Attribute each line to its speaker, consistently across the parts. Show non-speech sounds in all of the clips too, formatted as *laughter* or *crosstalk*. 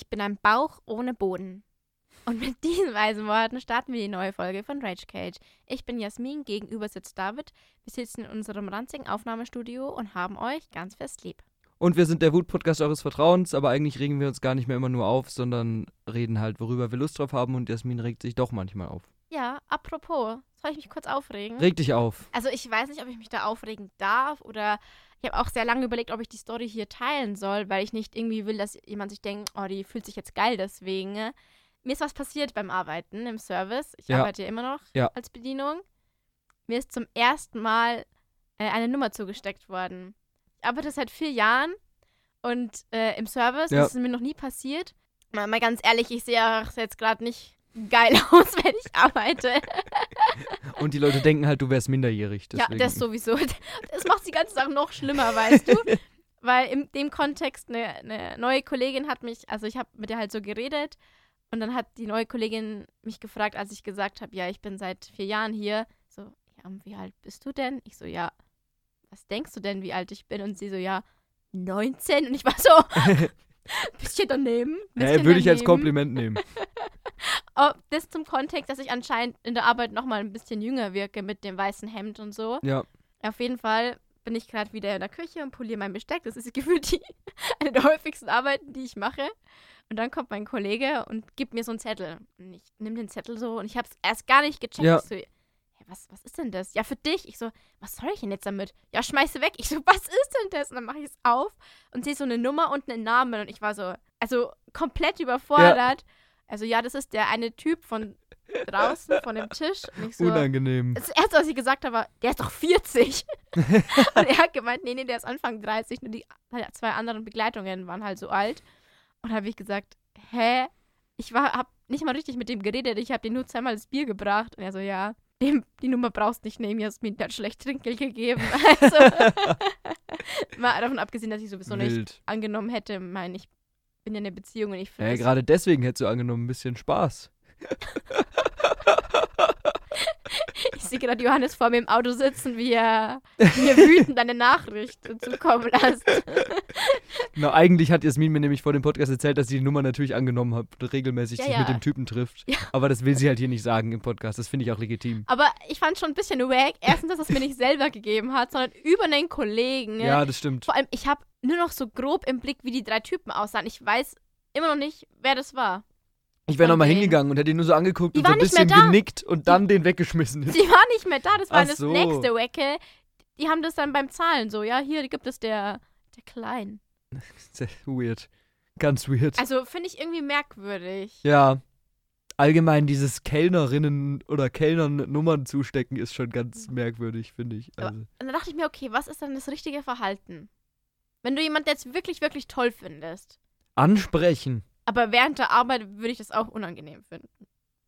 Speaker 1: Ich bin ein Bauch ohne Boden. Und mit *laughs* diesen weisen Worten starten wir die neue Folge von Rage Cage. Ich bin Jasmin, gegenüber sitzt David. Wir sitzen in unserem ranzigen Aufnahmestudio und haben euch ganz fest lieb.
Speaker 2: Und wir sind der Wut-Podcast eures Vertrauens, aber eigentlich regen wir uns gar nicht mehr immer nur auf, sondern reden halt, worüber wir Lust drauf haben und Jasmin regt sich doch manchmal auf.
Speaker 1: Ja, apropos, soll ich mich kurz aufregen?
Speaker 2: Reg dich auf.
Speaker 1: Also ich weiß nicht, ob ich mich da aufregen darf oder ich habe auch sehr lange überlegt, ob ich die Story hier teilen soll, weil ich nicht irgendwie will, dass jemand sich denkt, oh, die fühlt sich jetzt geil deswegen. Mir ist was passiert beim Arbeiten im Service. Ich
Speaker 2: Ja.
Speaker 1: arbeite ja immer noch
Speaker 2: Ja.
Speaker 1: als Bedienung. Mir ist zum ersten Mal äh, eine Nummer zugesteckt worden. Ich arbeite seit vier Jahren und äh, im Service
Speaker 2: Ja.
Speaker 1: das ist mir noch nie passiert. Mal, mal ganz ehrlich, ich sehe auch jetzt gerade nicht geil *laughs* aus, wenn ich arbeite.
Speaker 2: Und die Leute denken halt, du wärst minderjährig. Deswegen.
Speaker 1: Ja, das sowieso. *laughs* Das macht die ganze Sache noch schlimmer, weißt du? Weil in dem Kontext eine, eine neue Kollegin hat mich, also ich habe mit der halt so geredet und dann hat die neue Kollegin mich gefragt, als ich gesagt habe, ja, ich bin seit vier Jahren hier. So, ja, wie alt bist du denn? Ich so, ja, was denkst du denn, wie alt ich bin? Und sie so, ja, 19. Und ich war so, *laughs* bisschen daneben. Bisschen
Speaker 2: würde ich als. Kompliment nehmen.
Speaker 1: Das zum Kontext, dass ich anscheinend in der Arbeit nochmal ein bisschen jünger wirke mit dem weißen Hemd und so.
Speaker 2: Ja.
Speaker 1: Auf jeden Fall bin ich gerade wieder in der Küche und poliere mein Besteck. Das ist *laughs* gefühlt die, eine der häufigsten Arbeiten, die ich mache. Und dann kommt mein Kollege und gibt mir so einen Zettel. Und ich nehme den Zettel so und ich habe es erst gar nicht gecheckt.
Speaker 2: Ja.
Speaker 1: Ich so, hey, was, was ist denn das? Ja, für dich. Ich so, was soll ich denn jetzt damit? Ja, schmeiße weg. Ich so, *laughs* was ist denn das? Und dann mache ich es auf und sehe so eine Nummer und einen Namen. Und ich war so, also komplett überfordert. Also ja, das ist der eine Typ von draußen, von dem Tisch. So,
Speaker 2: Unangenehm.
Speaker 1: das erste, was ich gesagt habe, war, der ist doch 40. *laughs* und er hat gemeint, nee, nee, der ist Anfang 30. Nur die zwei anderen Begleitungen waren halt so alt. Und habe ich gesagt, hä? Ich war, hab nicht mal richtig mit dem geredet. Ich habe dir nur zweimal das Bier gebracht. Und er so, ja, dem, die Nummer brauchst nicht nehmen. Jasmin der hat schlecht Trinkgeld gegeben. *laughs* Also, *laughs* mal davon abgesehen, dass ich sowieso nicht
Speaker 2: Wild.
Speaker 1: angenommen hätte. Mein, ich bin ja in einer Beziehung und ich finde
Speaker 2: Ja, gerade deswegen hättest du angenommen, ein bisschen Spaß. *laughs*
Speaker 1: Ich sehe gerade Johannes vor mir im Auto sitzen, wie er mir wütend eine Nachricht zukommen lässt. *laughs*
Speaker 2: Na, eigentlich hat Jasmin mir nämlich vor dem Podcast erzählt, dass sie die Nummer natürlich angenommen hat und regelmäßig
Speaker 1: Ja,
Speaker 2: sich
Speaker 1: ja.
Speaker 2: mit dem Typen trifft.
Speaker 1: Ja.
Speaker 2: Aber das will sie halt hier nicht sagen im Podcast. Das finde ich auch legitim.
Speaker 1: Aber ich fand schon ein bisschen wack. Erstens, dass es mir nicht selber gegeben hat, sondern über einen Kollegen.
Speaker 2: Ja, das stimmt.
Speaker 1: Vor allem, ich habe nur noch so grob im Blick, wie die drei Typen aussahen. Ich weiß immer noch nicht, wer das war.
Speaker 2: Ich wäre nochmal hingegangen und hätte ihn nur so angeguckt
Speaker 1: Die
Speaker 2: und so ein bisschen genickt und dann den weggeschmissen. *laughs*
Speaker 1: Sie war nicht mehr da, das war
Speaker 2: Ach
Speaker 1: das
Speaker 2: so.
Speaker 1: nächste Wacke. Die haben das dann beim Zahlen so, ja, hier gibt es der, der Klein. *laughs*
Speaker 2: Sehr weird. Ganz weird.
Speaker 1: Also finde ich irgendwie merkwürdig.
Speaker 2: ja. Allgemein dieses Kellnerinnen oder Kellnern Nummern zustecken ist schon ganz merkwürdig, finde ich. Also,
Speaker 1: Und dann dachte ich mir, okay, was ist dann das richtige Verhalten? Wenn du jemanden jetzt wirklich, wirklich toll findest,
Speaker 2: ansprechen.
Speaker 1: Aber während der Arbeit würde ich das auch unangenehm finden.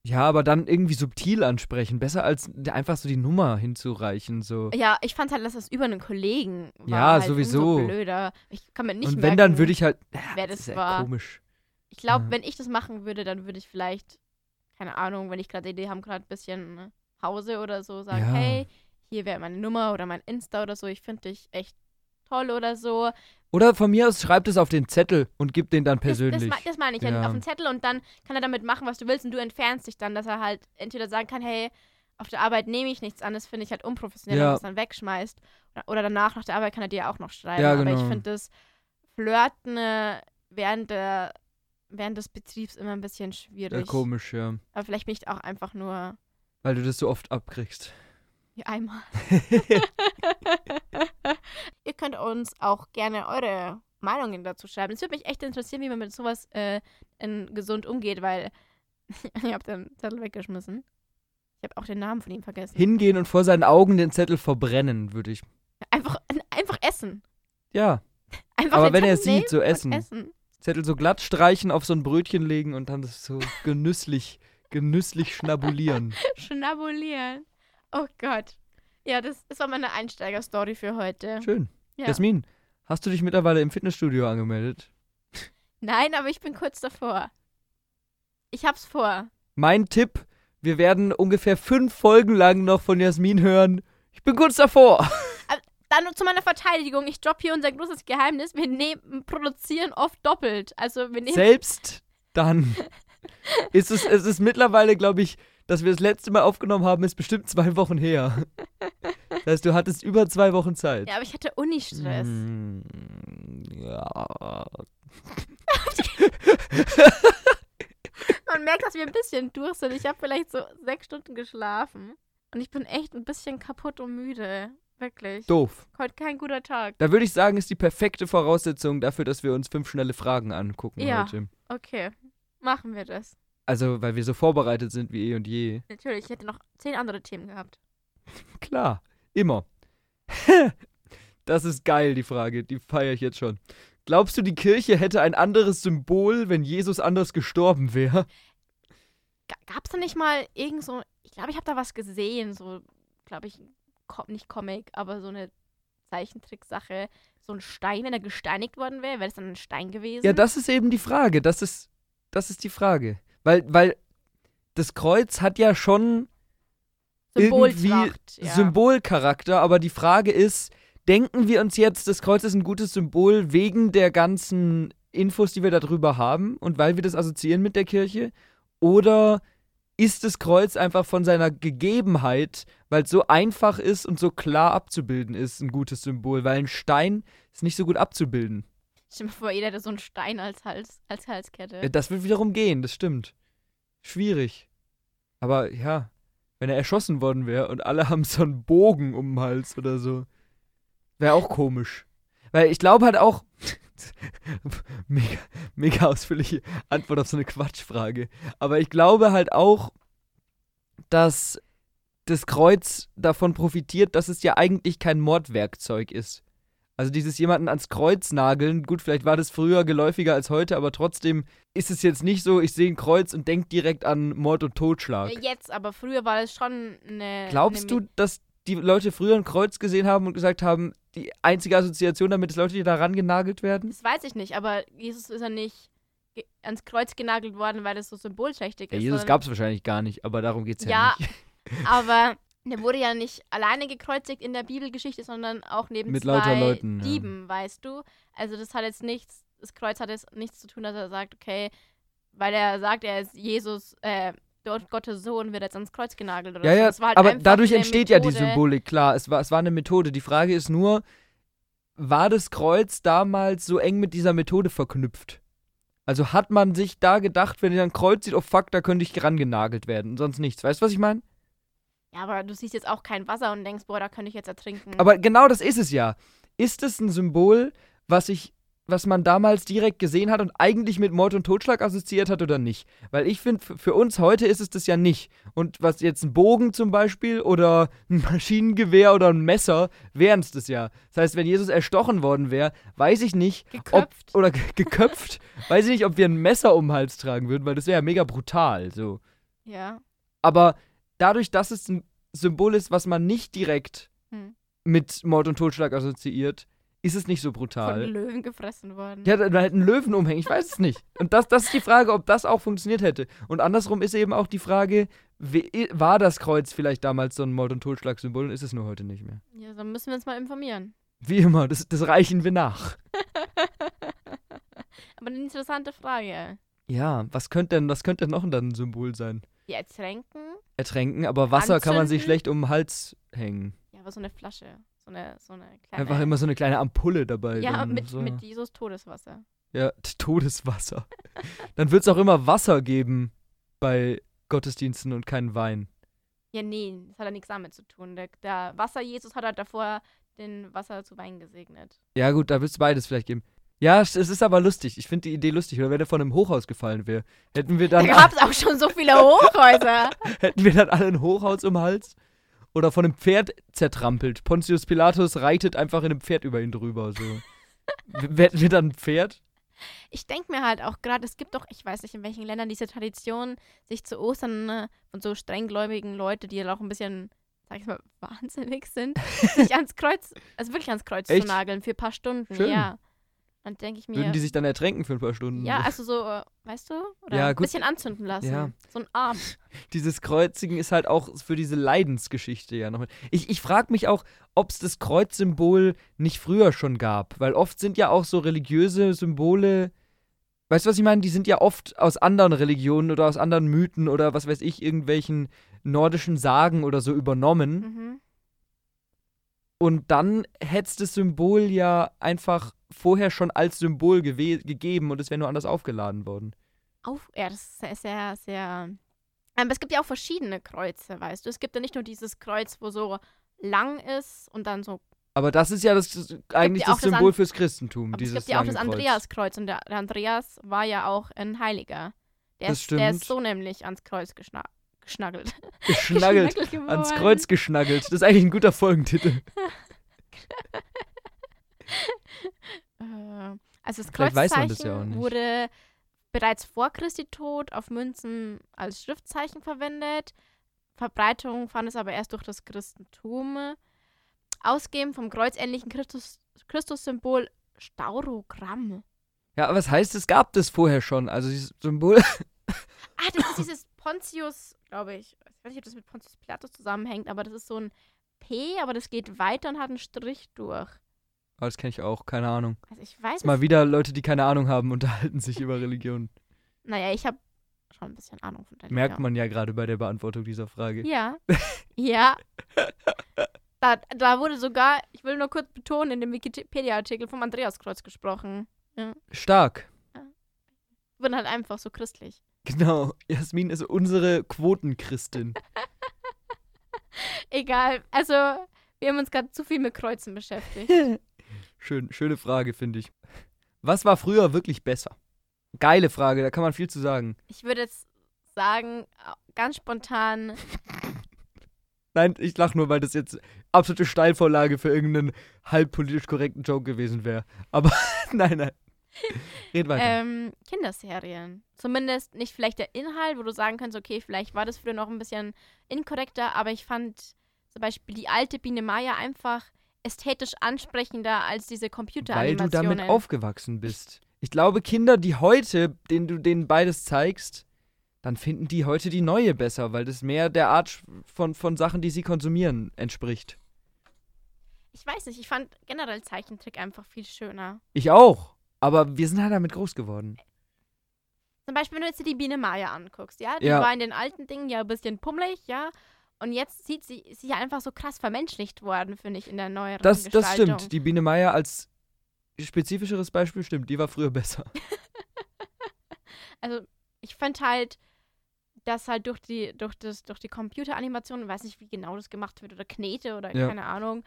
Speaker 2: Ja, aber dann irgendwie subtil ansprechen. Besser als einfach so die Nummer hinzureichen. So.
Speaker 1: Ja, ich fand halt, dass das über einen Kollegen war.
Speaker 2: Ja,
Speaker 1: halt
Speaker 2: sowieso.
Speaker 1: Blöder. Ich kann mir nicht
Speaker 2: und
Speaker 1: merken,
Speaker 2: wenn, dann würde ich halt. Ja,
Speaker 1: wer
Speaker 2: das
Speaker 1: das
Speaker 2: ist
Speaker 1: war.
Speaker 2: komisch.
Speaker 1: Ich glaube,
Speaker 2: Ja.
Speaker 1: wenn ich das machen würde, dann würde ich vielleicht, keine Ahnung, wenn ich gerade die Idee habe, gerade ein bisschen ne, Pause oder so, sagen,
Speaker 2: Ja.
Speaker 1: hey, hier wäre meine Nummer oder mein Insta oder so, ich finde dich echt toll oder so.
Speaker 2: Oder von mir aus schreibt es auf den Zettel und gibt den dann
Speaker 1: Das, das,
Speaker 2: persönlich.
Speaker 1: mei- das meine ich ja.
Speaker 2: Ja.
Speaker 1: auf dem Zettel und dann kann er damit machen, was du willst und du entfernst dich dann, dass er halt entweder sagen kann, hey, auf der Arbeit nehme ich nichts an, das finde ich halt unprofessionell,
Speaker 2: Ja.
Speaker 1: wenn du es dann wegschmeißt. Oder, danach, nach der Arbeit kann er dir auch noch schreiben.
Speaker 2: Ja,
Speaker 1: Aber ich
Speaker 2: genau.
Speaker 1: finde das Flirten äh, während, der, während des Betriebs immer ein bisschen schwierig.
Speaker 2: ja, komisch, ja.
Speaker 1: Aber vielleicht bin ich auch einfach nur
Speaker 2: Weil du das so oft abkriegst.
Speaker 1: Einmal. *laughs* *laughs* Ihr könnt uns auch gerne eure Meinungen dazu schreiben. Es würde mich echt interessieren, wie man mit sowas äh, in, gesund umgeht, weil *laughs* ich habe den Zettel weggeschmissen. Ich habe auch den Namen von ihm vergessen.
Speaker 2: Hingehen und vor seinen Augen den Zettel verbrennen, würde ich.
Speaker 1: Einfach, einfach essen.
Speaker 2: Ja.
Speaker 1: Einfach
Speaker 2: Aber wenn er
Speaker 1: Zettel nehmen
Speaker 2: sieht, so essen.
Speaker 1: essen.
Speaker 2: Zettel so glatt streichen, auf so ein Brötchen legen und dann das so genüsslich, genüsslich schnabulieren.
Speaker 1: Schnabulieren. Oh Gott. Ja, das, das war meine Einsteigerstory für heute.
Speaker 2: Schön.
Speaker 1: Ja.
Speaker 2: Jasmin, hast du dich mittlerweile im Fitnessstudio angemeldet?
Speaker 1: Nein, aber ich bin kurz davor. Ich hab's vor.
Speaker 2: Mein Tipp, wir werden ungefähr fünf Folgen lang noch von Jasmin hören. Ich bin kurz davor. *laughs*
Speaker 1: dann zu meiner Verteidigung, ich droppe hier unser großes Geheimnis. Wir nehmen, produzieren oft doppelt. Also wir nehmen.
Speaker 2: Selbst dann *laughs* ist es, es ist mittlerweile, glaube ich, dass wir das letzte Mal aufgenommen haben, ist bestimmt zwei Wochen her. *laughs* Das heißt, du hattest über zwei Wochen Zeit.
Speaker 1: Ja, aber ich hatte Uni-Stress.
Speaker 2: Mm, ja. *laughs*
Speaker 1: Man merkt, dass wir ein bisschen durch sind. Ich habe vielleicht so sechs Stunden geschlafen. Und ich bin echt ein bisschen kaputt und müde. Wirklich.
Speaker 2: Doof.
Speaker 1: Heute kein guter Tag.
Speaker 2: Da würde ich sagen, ist die perfekte Voraussetzung dafür, dass wir uns fünf schnelle Fragen angucken
Speaker 1: Ja.
Speaker 2: heute.
Speaker 1: Okay, machen wir das.
Speaker 2: Also, weil wir so vorbereitet sind wie eh und je.
Speaker 1: Natürlich, ich hätte noch zehn andere Themen gehabt. *laughs*
Speaker 2: Klar, immer. *laughs* das ist geil, die Frage. Die feiere ich jetzt schon. Glaubst du, die Kirche hätte ein anderes Symbol, wenn Jesus anders gestorben wäre?
Speaker 1: Gab es da nicht mal irgend so, ich glaube, ich habe da was gesehen, so, glaube ich, nicht Comic, aber so eine Zeichentricksache, so ein Stein, wenn er gesteinigt worden wäre, wäre das dann ein Stein gewesen?
Speaker 2: Ja, das ist eben die Frage. Das ist, das ist die Frage. Weil, weil das Kreuz hat ja schon irgendwie
Speaker 1: ja.
Speaker 2: Symbolcharakter, aber die Frage ist, denken wir uns jetzt, das Kreuz ist ein gutes Symbol wegen der ganzen Infos, die wir darüber haben und weil wir das assoziieren mit der Kirche? Oder ist das Kreuz einfach von seiner Gegebenheit, weil es so einfach ist und so klar abzubilden ist, ein gutes Symbol? Weil ein Stein ist nicht so gut abzubilden.
Speaker 1: Stell dir mal vor, jeder hätte so einen Stein als, Hals, als Halskette.
Speaker 2: Ja, das wird wiederum gehen, das stimmt. Schwierig. Aber ja, wenn er erschossen worden wäre und alle *laughs* haben so einen Bogen um den Hals oder so, wäre auch komisch. Weil ich glaube halt auch, *laughs* mega, mega ausführliche Antwort auf so eine Quatschfrage, aber ich glaube halt auch, dass das Kreuz davon profitiert, dass es ja eigentlich kein Mordwerkzeug ist. Also dieses jemanden ans Kreuz nageln, gut, vielleicht war das früher geläufiger als heute, aber trotzdem ist es jetzt nicht so, ich sehe ein Kreuz und denke direkt an Mord und Totschlag.
Speaker 1: Jetzt, aber früher war das schon eine.
Speaker 2: Glaubst
Speaker 1: eine
Speaker 2: du, dass die Leute früher ein Kreuz gesehen haben und gesagt haben, die einzige Assoziation damit ist Leute, die daran genagelt werden?
Speaker 1: Das weiß ich nicht, aber Jesus ist ja nicht ans Kreuz genagelt worden, weil das so symbolträchtig
Speaker 2: Ja,
Speaker 1: ist.
Speaker 2: Jesus gab es wahrscheinlich gar nicht, aber darum geht es ja,
Speaker 1: Ja,
Speaker 2: nicht. *laughs*
Speaker 1: aber der wurde ja nicht alleine gekreuzigt in der Bibelgeschichte, sondern auch neben
Speaker 2: Mit
Speaker 1: zwei
Speaker 2: Leuten, ja.
Speaker 1: Dieben, weißt du? Also das hat jetzt nichts, das Kreuz hat jetzt nichts zu tun, dass er sagt, okay, weil er sagt, er ist Jesus, äh, Gott- Gottes Sohn, wird jetzt ans Kreuz genagelt oder
Speaker 2: Ja,
Speaker 1: so.
Speaker 2: ja,
Speaker 1: halt
Speaker 2: aber dadurch entsteht ja die
Speaker 1: Methode.
Speaker 2: Symbolik, klar. Es war, es war eine Methode. Die Frage ist nur, war das Kreuz damals so eng mit dieser Methode verknüpft? Also hat man sich da gedacht, wenn ihr ein Kreuz sieht, oh fuck, da könnte ich rangenagelt werden sonst nichts. Weißt du, was ich meine?
Speaker 1: Ja, aber du siehst jetzt auch kein Wasser und denkst, boah, da könnte ich jetzt ertrinken.
Speaker 2: Aber genau das ist es ja. Ist es ein Symbol, was ich, was man damals direkt gesehen hat und eigentlich mit Mord und Totschlag assoziiert hat oder nicht? Weil ich finde, für uns heute ist es das ja nicht. Und was jetzt ein Bogen zum Beispiel oder ein *laughs* Maschinengewehr oder ein Messer wären es das ja. Das heißt, wenn Jesus erstochen worden wäre, weiß ich nicht, ob,
Speaker 1: Geköpft.
Speaker 2: oder ge *laughs* geköpft, weiß ich nicht, ob wir ein Messer um den Hals tragen würden, weil das wäre ja mega brutal, so.
Speaker 1: ja.
Speaker 2: Aber dadurch, dass es ein Symbol ist, was man nicht direkt
Speaker 1: Hm.
Speaker 2: mit Mord und Totschlag assoziiert, ist es nicht so
Speaker 1: Von
Speaker 2: brutal.
Speaker 1: Löwen gefressen worden.
Speaker 2: Ja, dann halt einen Löwen umhängen, ich weiß es nicht. Und das, das ist die Frage, ob das auch funktioniert hätte. Und andersrum ist eben auch die Frage, war das Kreuz vielleicht damals so ein Mord- und Totschlagsymbol und ist es nur heute nicht mehr?
Speaker 1: Ja, dann müssen wir uns mal informieren.
Speaker 2: Wie immer, das, das reichen wir nach. *laughs*
Speaker 1: Aber eine interessante Frage.
Speaker 2: Ja, was könnte denn, was könnte denn noch dann ein Symbol sein?
Speaker 1: Die ertränken?
Speaker 2: Ertränken, aber Wasser kann man sich
Speaker 1: Anzünden?
Speaker 2: schlecht um den Hals hängen.
Speaker 1: Ja, aber so eine Flasche. So eine, so eine kleine.
Speaker 2: Einfach immer so eine kleine Ampulle dabei.
Speaker 1: Ja,
Speaker 2: dann
Speaker 1: mit,
Speaker 2: so.
Speaker 1: mit Jesus Todeswasser.
Speaker 2: Ja, Todeswasser. *laughs* Dann wird es auch immer Wasser geben bei Gottesdiensten und keinen Wein.
Speaker 1: Ja, nee, das hat ja nichts damit zu tun. Der, der Wasser-Jesus hat halt davor den Wasser zu Wein gesegnet.
Speaker 2: Ja, gut, da wird es beides vielleicht geben. Ja, es ist aber lustig. Ich finde die Idee lustig. Oder wenn er von einem Hochhaus gefallen wäre, hätten wir
Speaker 1: Da
Speaker 2: dann,
Speaker 1: gab es auch schon so viele Hochhäuser. *laughs*
Speaker 2: hätten wir dann alle ein Hochhaus um den Hals? Oder von einem Pferd zertrampelt. Pontius Pilatus reitet einfach in einem Pferd über ihn drüber. So. Hätten wir dann ein Pferd?
Speaker 1: Ich denke mir halt auch gerade, es gibt doch, ich weiß nicht in welchen Ländern, diese Tradition, sich zu Ostern äh, von so strenggläubigen Leute, die ja auch ein bisschen, sag ich mal, *laughs* wahnsinnig sind, sich ans Kreuz, also wirklich ans Kreuz
Speaker 2: Echt?
Speaker 1: zu nageln für ein paar Stunden.
Speaker 2: Schön.
Speaker 1: Ja. Dann denke ich mir,
Speaker 2: Würden die sich dann ertränken für ein paar Stunden?
Speaker 1: ja, also so, *laughs* äh, weißt du? Oder
Speaker 2: Ja,
Speaker 1: ein bisschen anzünden lassen.
Speaker 2: Ja.
Speaker 1: So ein Arm. *laughs*
Speaker 2: Dieses Kreuzigen ist halt auch für diese Leidensgeschichte ja noch. Ich, ich frage mich auch, ob es das Kreuzsymbol nicht früher schon gab. Weil oft sind ja auch so religiöse Symbole. Weißt du, was ich meine? Die sind ja oft aus anderen Religionen oder aus anderen Mythen oder was weiß ich, irgendwelchen nordischen Sagen oder so übernommen.
Speaker 1: Mhm.
Speaker 2: Und dann hätte es das Symbol ja einfach vorher schon als Symbol gegeben und es wäre nur anders aufgeladen worden.
Speaker 1: Auf, ja, das ist sehr, sehr. Aber es gibt ja auch verschiedene Kreuze, weißt du? Es gibt ja nicht nur dieses Kreuz, wo so lang ist und dann so.
Speaker 2: Aber das ist ja das, das eigentlich
Speaker 1: ja
Speaker 2: das
Speaker 1: das
Speaker 2: Symbol
Speaker 1: An-
Speaker 2: fürs Christentum.
Speaker 1: Aber es gibt ja auch das. Andreaskreuz und der, der Andreas war ja auch ein Heiliger. Der,
Speaker 2: Das
Speaker 1: ist, der
Speaker 2: stimmt.
Speaker 1: ist so nämlich ans Kreuz geschna *laughs* geschnaggelt.
Speaker 2: Geschnaggelt.
Speaker 1: Geschnaggelt
Speaker 2: Ans. Kreuz geschnaggelt. Das ist eigentlich ein guter Folgentitel. *laughs*
Speaker 1: Äh, also das
Speaker 2: ja
Speaker 1: Kreuzzeichen
Speaker 2: nicht.
Speaker 1: wurde bereits vor Christi Tod auf Münzen als Schriftzeichen verwendet. Verbreitung fand es aber erst durch das Christentum. Ausgeben vom kreuzähnlichen Christus Christussymbol Staurogramm.
Speaker 2: Ja, aber was heißt, es gab das vorher schon? Also dieses Symbol.
Speaker 1: Ah, das ist dieses Pontius, glaube ich. Ich weiß nicht, ob das mit Pontius Pilatus zusammenhängt, aber das ist so ein P, aber das geht weiter und hat einen Strich durch.
Speaker 2: Oh, das kenne ich auch, keine Ahnung.
Speaker 1: Also ich weiß
Speaker 2: mal wieder Leute, die keine Ahnung haben, unterhalten sich über Religion. *laughs*
Speaker 1: Naja, ich habe schon ein bisschen Ahnung von der
Speaker 2: Merkt man ja gerade bei der Beantwortung dieser Frage.
Speaker 1: Ja. *laughs* ja. Da, da wurde sogar, ich will nur kurz betonen, in dem Wikipedia-Artikel vom Andreaskreuz gesprochen.
Speaker 2: Stark.
Speaker 1: Ich bin halt einfach so christlich.
Speaker 2: Genau. Jasmin ist unsere Quotenchristin. *laughs*
Speaker 1: Egal, also wir haben uns gerade zu viel mit Kreuzen beschäftigt. *laughs*
Speaker 2: Schön, schöne Frage, finde ich. Was war früher wirklich besser? Geile Frage, da kann man viel zu sagen.
Speaker 1: Ich würde jetzt sagen, ganz spontan, *laughs*
Speaker 2: Nein, ich lach nur, weil das jetzt absolute Steilvorlage für irgendeinen halb politisch korrekten Joke gewesen wäre. Aber nein, nein. *laughs* Red weiter.
Speaker 1: ähm, Kinderserien. Zumindest nicht vielleicht der Inhalt, wo du sagen kannst, okay, vielleicht war das früher noch ein bisschen inkorrekter, aber ich fand zum Beispiel die alte Biene Maya einfach ästhetisch ansprechender als diese
Speaker 2: weil du
Speaker 1: Computeranimationen.
Speaker 2: damit aufgewachsen bist. Ich glaube, Kinder, die heute, denen du denen beides zeigst, dann finden die heute die neue besser, weil das mehr der Art von, von Sachen, die sie konsumieren, entspricht.
Speaker 1: Ich weiß nicht, ich fand generell Zeichentrick einfach viel schöner.
Speaker 2: Ich auch. Aber wir sind halt damit groß geworden.
Speaker 1: Zum Beispiel, wenn du jetzt dir die Biene Maya anguckst, ja? Die
Speaker 2: Ja.
Speaker 1: war in den alten Dingen ja ein bisschen pummelig, ja? Und jetzt sieht sie, sie ja einfach so krass vermenschlicht worden, finde ich, in der neueren
Speaker 2: Das, das stimmt. Die Biene Meier als spezifischeres Beispiel stimmt. Die war früher besser. *laughs*
Speaker 1: Also, ich fand halt, dass halt durch die, durch das, durch die Computeranimation, ich weiß nicht, wie genau das gemacht wird, oder Knete oder
Speaker 2: Ja.
Speaker 1: keine Ahnung,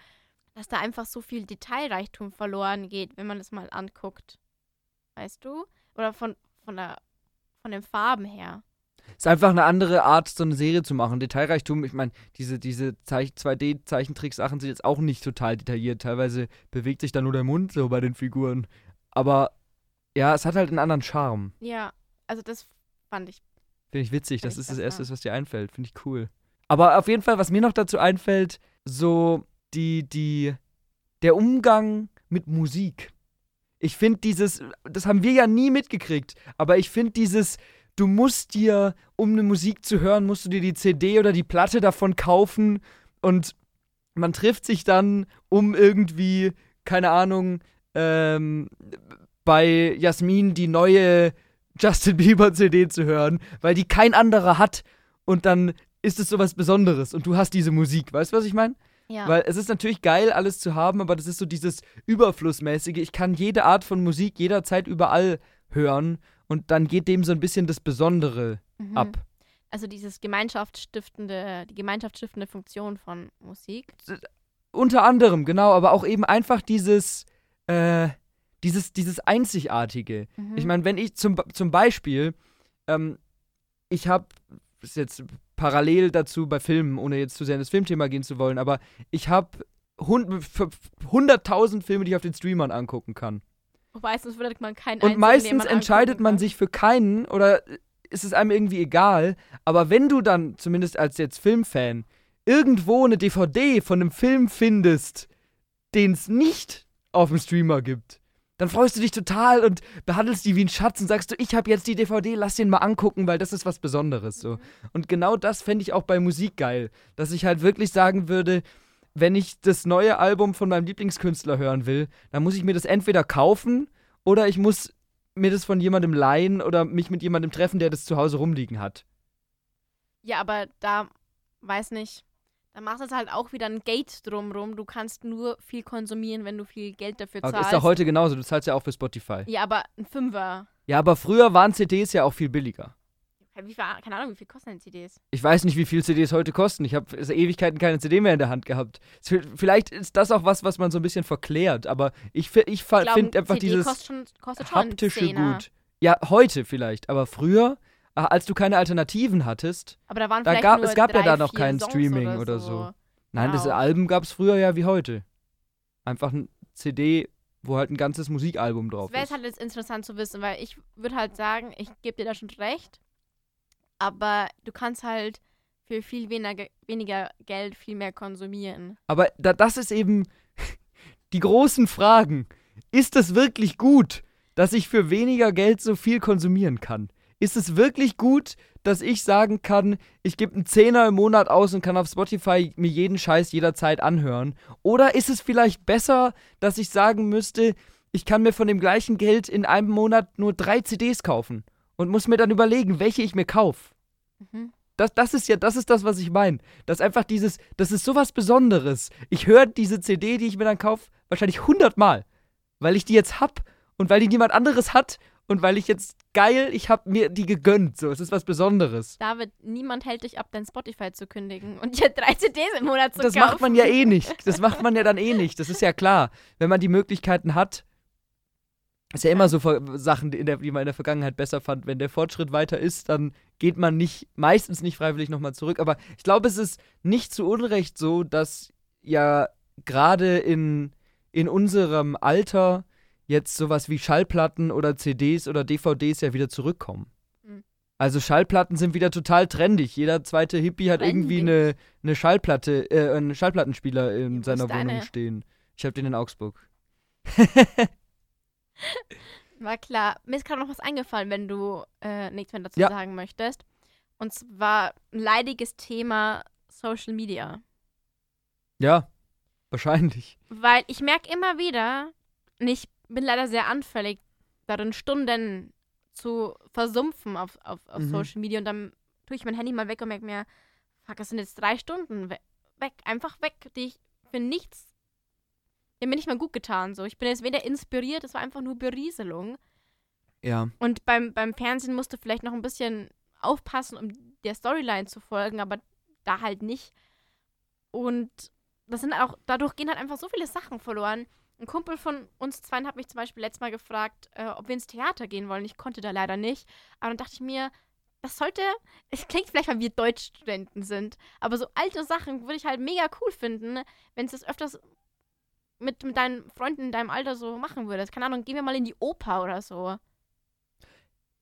Speaker 1: dass da einfach so viel Detailreichtum verloren geht, wenn man das mal anguckt. Weißt du? Oder von, von der von den Farben her.
Speaker 2: Ist einfach eine andere Art, so eine Serie zu machen. Detailreichtum, ich meine, diese, diese Zeich 2D-Zeichentricksachen sind jetzt auch nicht total detailliert. Teilweise bewegt sich da nur der Mund so bei den Figuren. Aber ja, es hat halt einen anderen Charme.
Speaker 1: Ja, also das fand ich.
Speaker 2: Finde ich witzig. Das
Speaker 1: ich
Speaker 2: ist das. Erste, was dir einfällt. Finde ich cool. Aber auf jeden Fall, was mir noch dazu einfällt, so die, die, der Umgang mit Musik. Ich finde dieses, das haben wir ja nie mitgekriegt, aber ich finde dieses, du musst dir, um eine Musik zu hören, musst du dir die CD oder die Platte davon kaufen und man trifft sich dann, um irgendwie, keine Ahnung, ähm, bei Jasmin die neue Justin Bieber CD zu hören, weil die kein anderer hat und dann ist es sowas Besonderes und du hast diese Musik. Weißt du, was ich meine?
Speaker 1: Ja.
Speaker 2: Weil es ist natürlich geil, alles zu haben, aber das ist so dieses Überflussmäßige. Ich kann jede Art von Musik jederzeit überall hören und dann geht dem so ein bisschen das Besondere
Speaker 1: mhm.
Speaker 2: ab.
Speaker 1: Also dieses gemeinschaftsstiftende, die gemeinschaftsstiftende Funktion von Musik.
Speaker 2: Unter anderem, genau, aber auch eben einfach dieses, äh, dieses, dieses Einzigartige.
Speaker 1: Mhm.
Speaker 2: Ich meine, wenn ich zum, zum Beispiel, ähm, ich habe, ist jetzt parallel dazu bei Filmen, ohne jetzt zu sehr in das Filmthema gehen zu wollen, aber ich habe hunderttausend Filme, die ich auf den Streamern angucken kann.
Speaker 1: meistens würde man keinen
Speaker 2: Und meistens
Speaker 1: man
Speaker 2: entscheidet man sich für keinen oder ist es einem irgendwie egal. Aber wenn du dann, zumindest als jetzt Filmfan, irgendwo eine DVD von einem Film findest, den es nicht auf dem Streamer gibt, Dann freust du dich total und behandelst die wie ein Schatz und sagst du, ich habe jetzt die DVD, lass den mal angucken, weil das ist was Besonderes. So. Und genau das fände ich auch bei Musik geil. Dass ich halt wirklich sagen würde, wenn ich das neue Album von meinem Lieblingskünstler hören will, dann muss ich mir das entweder kaufen oder ich muss mir das von jemandem leihen oder mich mit jemandem treffen, der das zu Hause rumliegen hat.
Speaker 1: Ja, aber da, weiß nicht, da machst du halt auch wieder ein Gate drumrum. Du kannst nur viel konsumieren, wenn du viel Geld dafür zahlst.
Speaker 2: Aber ist doch heute genauso, du zahlst ja auch für Spotify.
Speaker 1: Ja, aber ein Fünfer.
Speaker 2: Ja, aber früher waren CDs ja auch viel billiger.
Speaker 1: Wie viel, keine Ahnung, wie viel kosten denn CDs?
Speaker 2: Ich weiß nicht, wie viel CDs heute kosten. Ich habe Ewigkeiten keine CD mehr in der Hand gehabt. Vielleicht ist das auch was, was man so ein bisschen verklärt, aber ich, ich, ich finde einfach
Speaker 1: CD
Speaker 2: dieses
Speaker 1: kostet schon, kostet schon
Speaker 2: haptische gut. Ja, heute vielleicht, aber früher, als du keine Alternativen hattest,
Speaker 1: aber da waren
Speaker 2: da
Speaker 1: vielleicht
Speaker 2: gab,
Speaker 1: nur
Speaker 2: es gab
Speaker 1: drei,
Speaker 2: ja da noch kein
Speaker 1: Songs
Speaker 2: Streaming
Speaker 1: oder
Speaker 2: oder
Speaker 1: so.
Speaker 2: so. Nein,
Speaker 1: Wow.
Speaker 2: das Album gab es früher ja wie heute. Einfach ein CD, wo halt ein ganzes Musikalbum drauf
Speaker 1: Das wäre
Speaker 2: ist.
Speaker 1: halt jetzt interessant zu wissen, weil ich würde halt sagen, ich gebe dir da schon recht, aber du kannst halt für viel weniger, weniger Geld viel mehr konsumieren.
Speaker 2: Aber da, das ist eben *laughs* die großen Fragen. Ist es wirklich gut, dass ich für weniger Geld so viel konsumieren kann? Ist es wirklich gut, dass ich sagen kann, ich gebe einen Zehner im Monat aus und kann auf Spotify mir jeden Scheiß jederzeit anhören? Oder ist es vielleicht besser, dass ich sagen müsste, ich kann mir von dem gleichen Geld in einem Monat nur drei CDs kaufen und muss mir dann überlegen, welche ich mir kaufe?
Speaker 1: Mhm.
Speaker 2: Das, das ist ja, das ist das, was ich meine. Das ist einfach dieses, das ist sowas Besonderes. Ich höre diese CD, die ich mir dann kaufe, wahrscheinlich hundertmal. Weil ich die jetzt hab und weil die niemand anderes hat und weil ich jetzt geil, ich hab mir die gegönnt. So, es ist was Besonderes.
Speaker 1: David, niemand hält dich ab, dein Spotify zu kündigen und dir drei CDs im Monat zu
Speaker 2: Das
Speaker 1: kaufen.
Speaker 2: macht man ja eh nicht. Das macht man ja dann eh nicht. Das ist ja klar. Wenn man die Möglichkeiten hat, ist ja immer so Sachen, die, in der, die man in der Vergangenheit besser fand. Wenn der Fortschritt weiter ist, dann geht man nicht, meistens nicht freiwillig nochmal zurück. Aber ich glaube, es ist nicht zu Unrecht so, dass ja gerade in, in unserem Alter jetzt sowas wie Schallplatten oder CDs oder DVDs ja wieder zurückkommen.
Speaker 1: Mhm.
Speaker 2: Also Schallplatten sind wieder total trendig. Jeder zweite Hippie hat irgendwie eine,
Speaker 1: Trendig?
Speaker 2: eine Schallplatte, äh, einen Schallplattenspieler in
Speaker 1: ist
Speaker 2: seiner Wohnung stehen. Ich habe den in Augsburg. *laughs*
Speaker 1: War klar. Mir ist gerade noch was eingefallen, wenn du äh, nichts mehr dazu
Speaker 2: Ja.
Speaker 1: sagen möchtest. Und zwar ein leidiges Thema Social Media.
Speaker 2: Ja, wahrscheinlich.
Speaker 1: Weil ich merke immer wieder, und ich bin leider sehr anfällig darin, Stunden zu versumpfen auf, auf, auf
Speaker 2: Mhm.
Speaker 1: Social Media. Und dann tue ich mein Handy mal weg und merke mir, fuck, das sind jetzt drei Stunden we weg, einfach weg, die ich für nichts, die haben mir nicht mal gut getan. So. Ich bin jetzt weder inspiriert, es war einfach nur Berieselung.
Speaker 2: Ja.
Speaker 1: Und beim, beim Fernsehen musst du vielleicht noch ein bisschen aufpassen, um der Storyline zu folgen, aber da halt nicht. Und das sind auch, dadurch gehen halt einfach so viele Sachen verloren. Ein Kumpel von uns zwei hat mich zum Beispiel letztes Mal gefragt, äh, ob wir ins Theater gehen wollen. Ich konnte da leider nicht. Aber dann dachte ich mir, das sollte, es klingt vielleicht, weil wir Deutschstudenten sind, aber so alte Sachen würde ich halt mega cool finden, wenn es das öfters mit, mit deinen Freunden in deinem Alter so machen würdest. Keine Ahnung, gehen wir mal in die Oper oder so.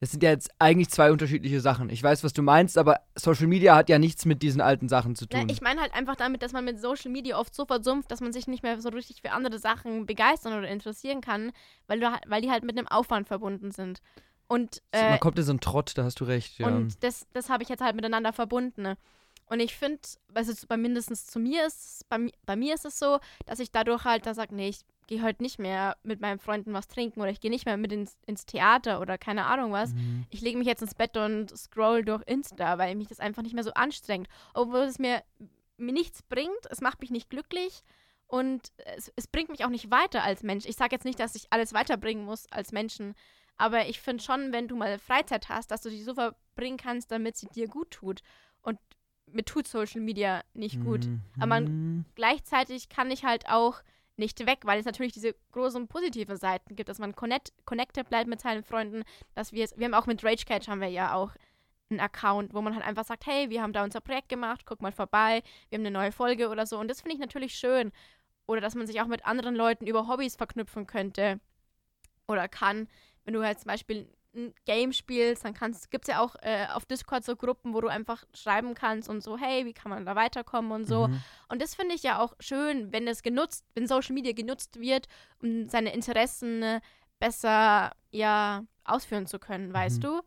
Speaker 2: Das sind ja jetzt eigentlich zwei unterschiedliche Sachen. Ich weiß, was du meinst, aber Social Media hat ja nichts mit diesen alten Sachen zu
Speaker 1: Na,
Speaker 2: tun.
Speaker 1: ich meine halt einfach damit, dass man mit Social Media oft so versumpft, dass man sich nicht mehr so richtig für andere Sachen begeistern oder interessieren kann, weil, du, weil die halt mit einem Aufwand verbunden sind. Und, äh,
Speaker 2: Man kommt in so einen Trott, da hast du recht. Ja.
Speaker 1: und das, das habe ich jetzt halt miteinander verbunden. ne? Und ich finde, also bei mindestens zu mir ist, bei, bei mir ist es so, dass ich dadurch halt da sage, nee, ich gehe heute nicht mehr mit meinen Freunden was trinken oder ich gehe nicht mehr mit ins, ins Theater oder keine Ahnung was.
Speaker 2: Mhm.
Speaker 1: Ich lege mich jetzt ins Bett und scroll durch Insta, weil mich das einfach nicht mehr so anstrengt. Obwohl es mir, mir nichts bringt, es macht mich nicht glücklich und es, es bringt mich auch nicht weiter als Mensch. Ich sage jetzt nicht, dass ich alles weiterbringen muss als Menschen, aber ich finde schon, wenn du mal Freizeit hast, dass du die so verbringen kannst, damit sie dir gut tut. Und mir tut Social Media nicht gut. Aber man-
Speaker 2: Mhm.
Speaker 1: Gleichzeitig kann ich halt auch nicht weg, weil es natürlich diese großen positiven Seiten gibt, dass man connect, connected bleibt mit seinen Freunden, dass wir es, wir haben auch mit RageCatch haben wir ja auch einen Account, wo man halt einfach sagt, hey, wir haben da unser Projekt gemacht, guck mal vorbei, wir haben eine neue Folge oder so und das finde ich natürlich schön. Oder dass man sich auch mit anderen Leuten über Hobbys verknüpfen könnte oder kann. Wenn du halt zum Beispiel ein Game spielst, dann gibt es ja auch äh, auf Discord so Gruppen, wo du einfach schreiben kannst und so, hey, wie kann man da weiterkommen und so.
Speaker 2: Mhm.
Speaker 1: Und das finde ich ja auch schön, wenn das genutzt, wenn Social Media genutzt wird, um seine Interessen äh, besser ja ausführen zu können, weißt
Speaker 2: Mhm.
Speaker 1: du?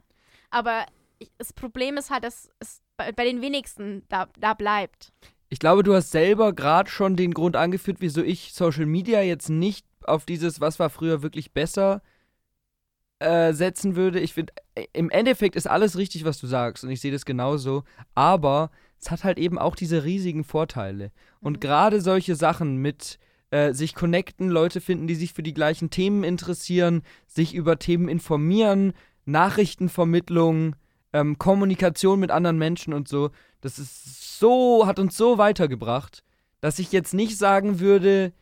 Speaker 1: Aber ich, das Problem ist halt, dass es bei, bei den wenigsten da, da bleibt.
Speaker 2: Ich glaube, du hast selber gerade schon den Grund angeführt, wieso ich Social Media jetzt nicht auf dieses, was war früher wirklich besser, äh, setzen würde. Ich finde, im Endeffekt ist alles richtig, was du sagst und ich sehe das genauso, aber es hat halt eben auch diese riesigen Vorteile. Und
Speaker 1: Mhm.
Speaker 2: gerade solche Sachen mit äh, sich connecten, Leute finden, die sich für die gleichen Themen interessieren, sich über Themen informieren, Nachrichtenvermittlung, ähm, Kommunikation mit anderen Menschen und so, das ist so, hat uns so weitergebracht, dass ich jetzt nicht sagen würde,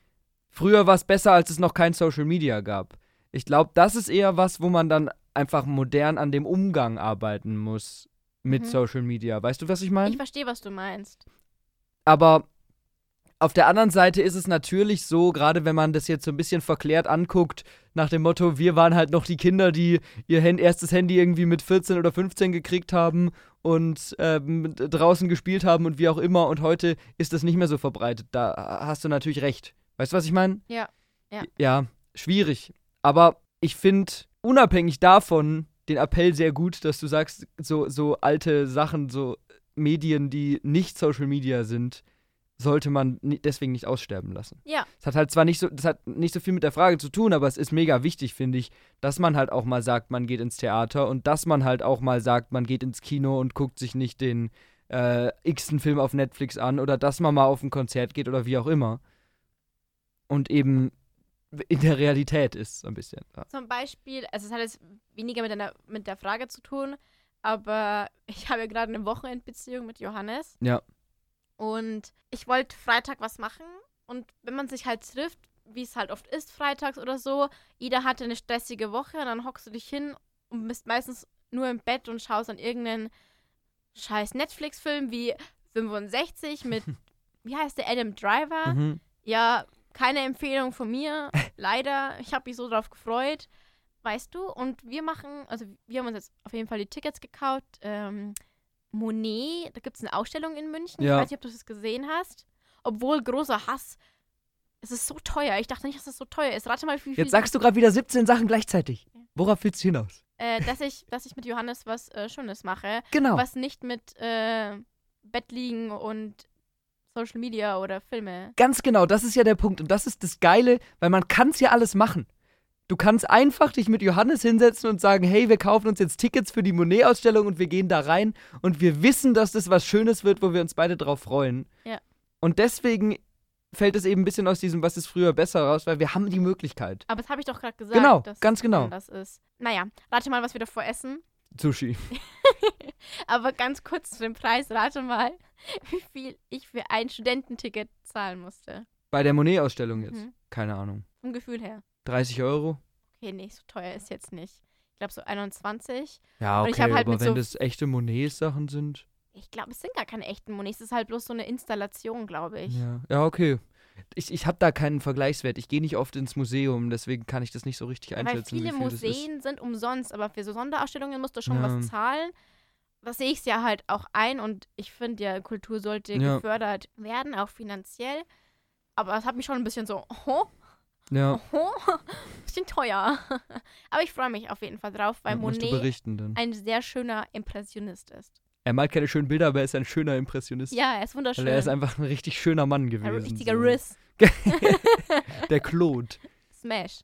Speaker 2: früher war es besser, als es noch kein Social Media gab. Ich glaube, das ist eher was, wo man dann einfach modern an dem Umgang arbeiten muss mit
Speaker 1: Mhm.
Speaker 2: Social Media. Weißt du, was ich meine?
Speaker 1: Ich verstehe, was du meinst.
Speaker 2: Aber auf der anderen Seite ist es natürlich so, gerade wenn man das jetzt so ein bisschen verklärt anguckt, nach dem Motto, wir waren halt noch die Kinder, die ihr Hand erstes Handy irgendwie mit 14 oder 15 gekriegt haben und ähm, draußen gespielt haben und wie auch immer und heute ist das nicht mehr so verbreitet. Da hast du natürlich recht. Weißt du, was ich meine?
Speaker 1: Ja, ja.
Speaker 2: Ja, schwierig. Aber ich finde unabhängig davon den Appell sehr gut, dass du sagst, so, so alte Sachen, so Medien, die nicht Social Media sind, sollte man deswegen nicht aussterben lassen.
Speaker 1: Ja.
Speaker 2: Es hat halt zwar nicht so, das hat nicht so viel mit der Frage zu tun, aber es ist mega wichtig, finde ich, dass man halt auch mal sagt, man geht ins Theater und dass man halt auch mal sagt, man geht ins Kino und guckt sich nicht den äh, x-ten Film auf Netflix an oder dass man mal auf ein Konzert geht oder wie auch immer. Und eben in der Realität ist, so ein bisschen. Ja.
Speaker 1: Zum Beispiel, also es hat jetzt weniger mit, einer, mit der Frage zu tun, aber *laughs* ich habe ja gerade eine Wochenendbeziehung mit Johannes.
Speaker 2: Ja.
Speaker 1: Und ich wollte Freitag was machen. Und wenn man sich halt trifft, wie es halt oft ist, freitags oder so, jeder hatte eine stressige Woche und dann hockst du dich hin und bist meistens nur im Bett und schaust an irgendeinen scheiß Netflix-Film wie 65 mit, *laughs* wie heißt der, Adam Driver.
Speaker 2: Mhm.
Speaker 1: Ja, keine Empfehlung von mir. *laughs* Leider. Ich habe mich so drauf gefreut. Weißt du? Und wir machen, also wir haben uns jetzt auf jeden Fall die Tickets gekauft. Ähm, Monet, da gibt es eine Ausstellung in München.
Speaker 2: Ja.
Speaker 1: Ich weiß nicht, ob du das gesehen hast. Obwohl großer Hass. Es ist so teuer. Ich dachte nicht, dass es so teuer ist. Rate mal, wie viel.
Speaker 2: Jetzt sagst du gerade wieder 17 Sachen gleichzeitig. Worauf willst du hinaus?
Speaker 1: äh, dass, ich, dass ich mit Johannes was äh, Schönes mache.
Speaker 2: Genau.
Speaker 1: Was nicht mit äh, Bett liegen und Social Media oder Filme.
Speaker 2: Ganz genau, das ist ja der Punkt. Und das ist das Geile, weil man kann es ja alles machen. Du kannst einfach dich mit Johannes hinsetzen und sagen, hey, wir kaufen uns jetzt Tickets für die Monet-Ausstellung und wir gehen da rein und wir wissen, dass das was Schönes wird, wo wir uns beide drauf freuen.
Speaker 1: Ja.
Speaker 2: Und deswegen fällt es eben ein bisschen aus diesem, was ist früher besser raus, weil wir haben die Möglichkeit.
Speaker 1: Aber das habe ich doch gerade gesagt.
Speaker 2: Genau, ganz genau.
Speaker 1: anders ist. Naja, rate mal, was wir davor essen.
Speaker 2: Sushi. *laughs* *laughs*
Speaker 1: Aber ganz kurz zu dem Preis, rate mal, *laughs* wie viel ich für ein Studententicket zahlen musste.
Speaker 2: Bei der Monet-Ausstellung jetzt.
Speaker 1: Mhm.
Speaker 2: Keine Ahnung.
Speaker 1: Vom Gefühl her.
Speaker 2: 30 Euro?
Speaker 1: Okay, nee, so teuer ist jetzt nicht. Ich glaube so 21.
Speaker 2: Ja, okay,
Speaker 1: halt
Speaker 2: aber wenn
Speaker 1: so-
Speaker 2: das echte Monet-Sachen sind.
Speaker 1: Ich glaube, es sind gar keine echten Monets. Es ist halt bloß so eine Installation, glaube ich.
Speaker 2: Ja, ja okay. Ich, ich habe da keinen Vergleichswert. Ich gehe nicht oft ins Museum, deswegen kann ich das nicht so richtig
Speaker 1: Weil
Speaker 2: einschätzen.
Speaker 1: viele
Speaker 2: wie viel das ist.
Speaker 1: Museen sind umsonst, aber für so Sonderausstellungen musst du schon
Speaker 2: Ja.
Speaker 1: was zahlen. Das sehe ich ja halt auch ein und ich finde ja, Kultur sollte
Speaker 2: Ja.
Speaker 1: gefördert werden, auch finanziell. Aber es hat mich schon ein bisschen so, oh,
Speaker 2: Ja,
Speaker 1: oh, *laughs* bisschen teuer. *laughs* Aber ich freue mich auf jeden Fall drauf, weil
Speaker 2: ja,
Speaker 1: Monet ein sehr schöner Impressionist ist.
Speaker 2: Er malt keine schönen Bilder, aber er ist ein schöner Impressionist.
Speaker 1: Ja, er ist wunderschön.
Speaker 2: Weil er ist einfach ein richtig schöner Mann
Speaker 1: ein
Speaker 2: gewesen.
Speaker 1: richtiger
Speaker 2: so.
Speaker 1: Riss. *laughs*
Speaker 2: Der Claude.
Speaker 1: Smash.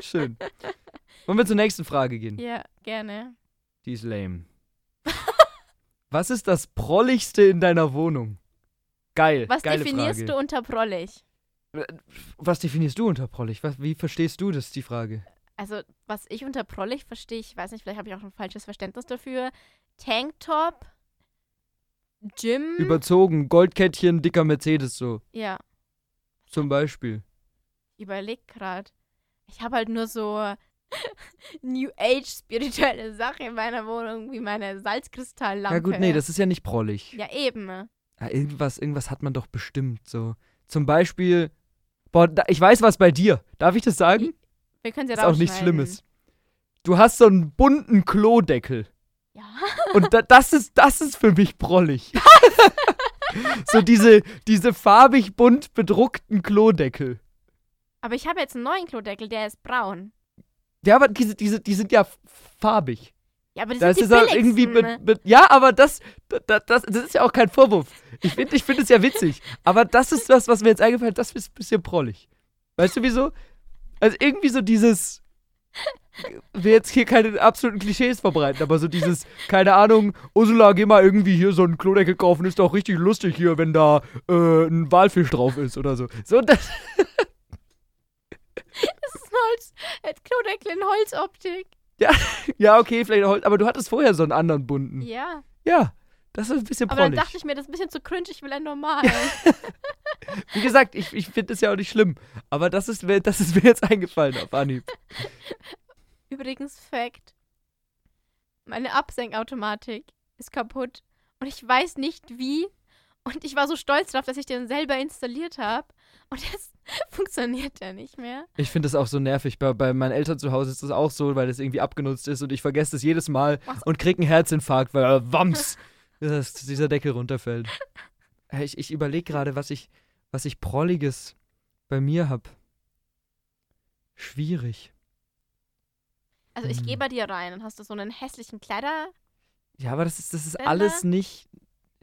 Speaker 2: Schön. Wollen wir zur nächsten Frage gehen?
Speaker 1: Ja, gerne.
Speaker 2: Die ist lame. *laughs* Was ist das Prolligste in deiner Wohnung? Geil.
Speaker 1: Was
Speaker 2: geile
Speaker 1: definierst
Speaker 2: Frage.
Speaker 1: du unter prollig?
Speaker 2: Was definierst du unter prollig? Was, wie verstehst du das, die Frage?
Speaker 1: Also, was ich unter prollig verstehe, ich weiß nicht, vielleicht habe ich auch ein falsches Verständnis dafür. Tanktop, Gym.
Speaker 2: Überzogen, Goldkettchen, dicker Mercedes so.
Speaker 1: ja,
Speaker 2: Zum Beispiel.
Speaker 1: überleg gerade. Ich habe halt nur so New Age spirituelle Sachen in meiner Wohnung, wie meine Salzkristalllampe.
Speaker 2: Ja gut, nee, das ist ja nicht prollig.
Speaker 1: Ja, eben.
Speaker 2: Ja, irgendwas, irgendwas hat man doch bestimmt so. Zum Beispiel, boah, da, ich weiß was bei dir. Darf ich das sagen?
Speaker 1: Wir können sie
Speaker 2: ist auch nichts. Schlimmes. Du hast so einen bunten Klodeckel.
Speaker 1: Ja.
Speaker 2: Und da, das ist, das ist für mich prollig. *laughs* so diese, diese farbig bunt bedruckten Klodeckel.
Speaker 1: Aber ich habe jetzt einen neuen Klodeckel, der ist braun.
Speaker 2: Ja, aber diese, diese, die sind ja farbig.
Speaker 1: Ja, aber das sind
Speaker 2: ist
Speaker 1: die
Speaker 2: irgendwie mit, mit. Ja, aber das, das, das, das ist ja auch kein Vorwurf. Ich finde ich find es ja witzig. Aber das ist das, was mir jetzt eingefallen hat, das ist ein bisschen prollig. Weißt du wieso? Also irgendwie so dieses. Will jetzt hier keine absoluten Klischees verbreiten, aber so dieses, keine Ahnung, Ursula, geh mal irgendwie hier so einen Klodeckel kaufen, ist doch richtig lustig hier, wenn da äh, ein Walfisch drauf ist oder so. So, das, *laughs*
Speaker 1: Das Holz. äh, Klodeckel in Holzoptik. *laughs*
Speaker 2: ja, okay, vielleicht auch, aber du hattest vorher so einen anderen bunten.
Speaker 1: Ja.
Speaker 2: Ja, das ist ein bisschen
Speaker 1: Aber dann
Speaker 2: prollig.
Speaker 1: dachte ich mir, das ist ein bisschen zu cringe, ich will einen normalen. *laughs*
Speaker 2: Wie gesagt, ich, ich finde es ja auch nicht schlimm. Aber das ist, mir- das ist mir jetzt eingefallen auf Anhieb. *laughs*
Speaker 1: Übrigens, Fact. Meine Absenkautomatik ist kaputt. Und ich weiß nicht wie. Und ich war so stolz darauf, dass ich den selber installiert habe. Und jetzt *laughs* funktioniert der nicht mehr.
Speaker 2: Ich finde das auch so nervig. Bei, bei meinen Eltern zu Hause ist das auch so, weil das irgendwie abgenutzt ist und ich vergesse es jedes Mal
Speaker 1: Was?
Speaker 2: und krieg einen Herzinfarkt, weil äh, Wams *laughs* dass dieser Deckel runterfällt. Ich, ich überlege gerade, was ich, was ich Prolliges bei mir habe. Schwierig.
Speaker 1: Also ich
Speaker 2: Hm.
Speaker 1: gehe bei dir rein und hast du so einen hässlichen Kleider.
Speaker 2: Ja, aber das ist, das ist alles nicht,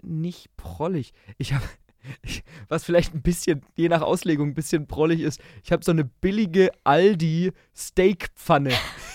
Speaker 2: nicht prollig. Ich habe, *laughs* was vielleicht ein bisschen, je nach Auslegung, ein bisschen prollig ist, ich habe so eine billige Aldi Steakpfanne, *laughs*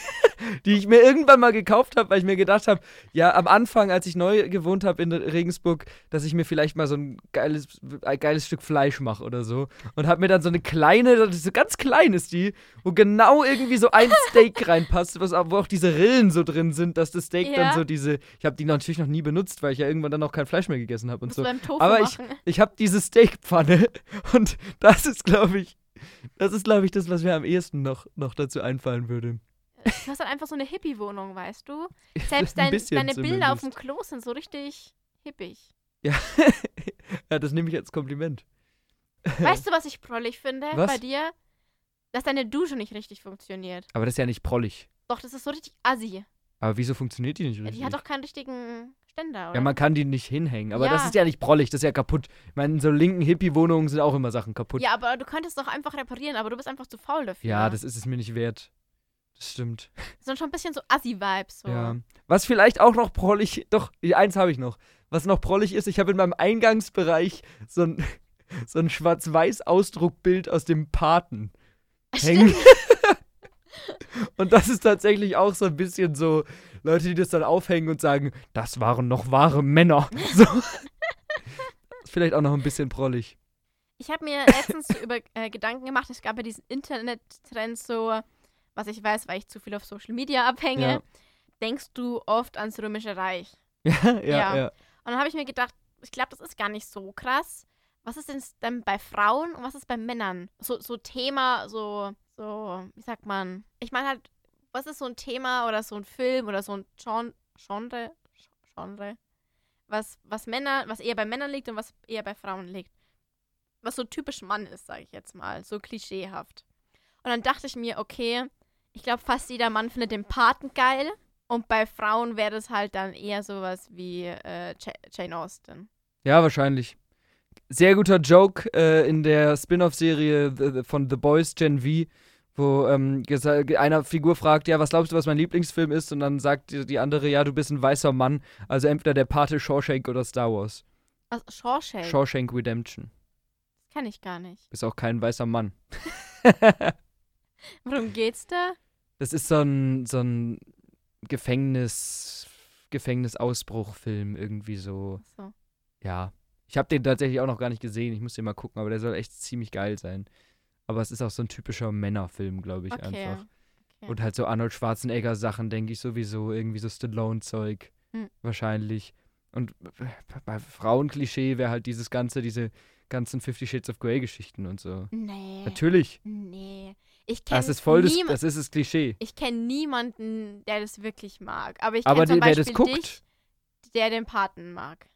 Speaker 2: die ich mir irgendwann mal gekauft habe, weil ich mir gedacht habe, ja, am Anfang, als ich neu gewohnt habe in Regensburg, dass ich mir vielleicht mal so ein geiles, ein geiles Stück Fleisch mache oder so. Und habe mir dann so eine kleine, so ganz klein ist die, wo genau irgendwie so ein *laughs* Steak reinpasst, was, wo auch diese Rillen so drin sind, dass das Steak dann
Speaker 1: Ja.
Speaker 2: so diese, ich habe die natürlich noch nie benutzt, weil ich ja irgendwann dann auch kein Fleisch mehr gegessen habe und so. Aber ich-
Speaker 1: machen.
Speaker 2: Ich habe diese Steakpfanne *laughs* und das ist, glaube ich, das ist, glaube ich, das, was mir am ehesten noch, noch dazu einfallen würde.
Speaker 1: Du hast halt einfach so eine Hippie-Wohnung, weißt du? *laughs* Selbst
Speaker 2: Ein
Speaker 1: dein, deine Bilder auf dem. Klo sind so richtig hippig.
Speaker 2: Ja. *laughs* ja, das nehme ich als Kompliment.
Speaker 1: Weißt du, *laughs* was ich prollig finde
Speaker 2: Was?
Speaker 1: bei dir? Dass deine Dusche nicht richtig funktioniert.
Speaker 2: Aber das ist ja nicht prollig.
Speaker 1: Doch, das ist so richtig assi.
Speaker 2: Aber wieso funktioniert die nicht
Speaker 1: Ja,
Speaker 2: richtig?
Speaker 1: Die hat doch keinen richtigen Ständer, oder?
Speaker 2: ja, man kann die nicht hinhängen. Aber das
Speaker 1: Ja.
Speaker 2: ist ja nicht prollig, das ist ja kaputt. Ich meine, in so linken Hippie-Wohnungen sind auch immer Sachen kaputt.
Speaker 1: ja, aber du könntest doch einfach reparieren, aber du bist einfach zu faul dafür.
Speaker 2: Ja, das ist es mir nicht wert. Das stimmt.
Speaker 1: Das sind schon ein bisschen so Assi-Vibes. So.
Speaker 2: Ja. Was vielleicht auch noch prollig, doch, eins habe ich noch. Was noch prollig ist, ich habe in meinem Eingangsbereich so ein, *laughs* so ein Schwarz-Weiß-Ausdruckbild aus dem Paten hängen. *laughs* und das ist tatsächlich auch so ein bisschen so, Leute, die das dann aufhängen und sagen, das waren noch wahre Männer. *laughs* So. vielleicht auch noch ein bisschen prollig.
Speaker 1: Ich habe mir letztens so über äh, Gedanken gemacht, es gab ja diesen Internet-Trend so, was ich weiß, weil ich zu viel auf Social Media abhänge.
Speaker 2: Ja.
Speaker 1: Denkst du oft ans Römische Reich? *laughs*
Speaker 2: Ja, ja,
Speaker 1: Ja. Und dann habe ich mir gedacht, ich glaube, das ist gar nicht so krass. Was ist denn dann bei Frauen und was ist bei Männern? So, so Thema, so, so, wie sagt man? Ich meine halt, was ist so ein Thema oder so ein Film oder so ein Gen Genre, Genre, was, was Männer, was eher bei Männern liegt und was eher bei Frauen liegt. Was so typisch Mann ist, sage ich jetzt mal, so klischeehaft. Und dann dachte ich mir, okay, ich glaube, fast jeder Mann findet den Paten geil. Und bei Frauen wäre das halt dann eher sowas wie äh, Ja- Jane Austen.
Speaker 2: Ja, wahrscheinlich. Sehr guter Joke äh, in der Spin-off-Serie von The Boys Gen V, wo ähm, einer Figur fragt, ja, was glaubst du, was mein Lieblingsfilm ist? Und dann sagt die, die andere, ja, du bist ein weißer Mann. Also entweder der Pate Shawshank oder Star Wars.
Speaker 1: Also Shawshank,
Speaker 2: Shawshank Redemption.
Speaker 1: das kann ich gar nicht.
Speaker 2: Ist auch kein weißer Mann. *laughs*
Speaker 1: Worum geht's da?
Speaker 2: das ist so ein, so ein Gefängnis, Gefängnisausbruchfilm irgendwie so.
Speaker 1: So.
Speaker 2: Ja. Ich habe den tatsächlich auch noch gar nicht gesehen. Ich muss den mal gucken, aber der soll echt ziemlich geil sein. Aber es ist auch so ein typischer Männerfilm, glaube ich,
Speaker 1: Okay.
Speaker 2: einfach.
Speaker 1: okay.
Speaker 2: Und halt so Arnold Schwarzenegger Sachen, denke ich sowieso. Irgendwie so Stallone-Zeug.
Speaker 1: Hm.
Speaker 2: Wahrscheinlich. Und bei Frauenklischee wäre halt dieses ganze, diese ganzen Fifty Shades of Grey Geschichten und so.
Speaker 1: Nee.
Speaker 2: Natürlich.
Speaker 1: Nee. Ich kenne
Speaker 2: Das ist voll das, das ist das Klischee.
Speaker 1: Ich kenne niemanden, der das wirklich mag. Aber ich kenne zum
Speaker 2: wer
Speaker 1: Beispiel
Speaker 2: das guckt-
Speaker 1: dich, der den Paten mag.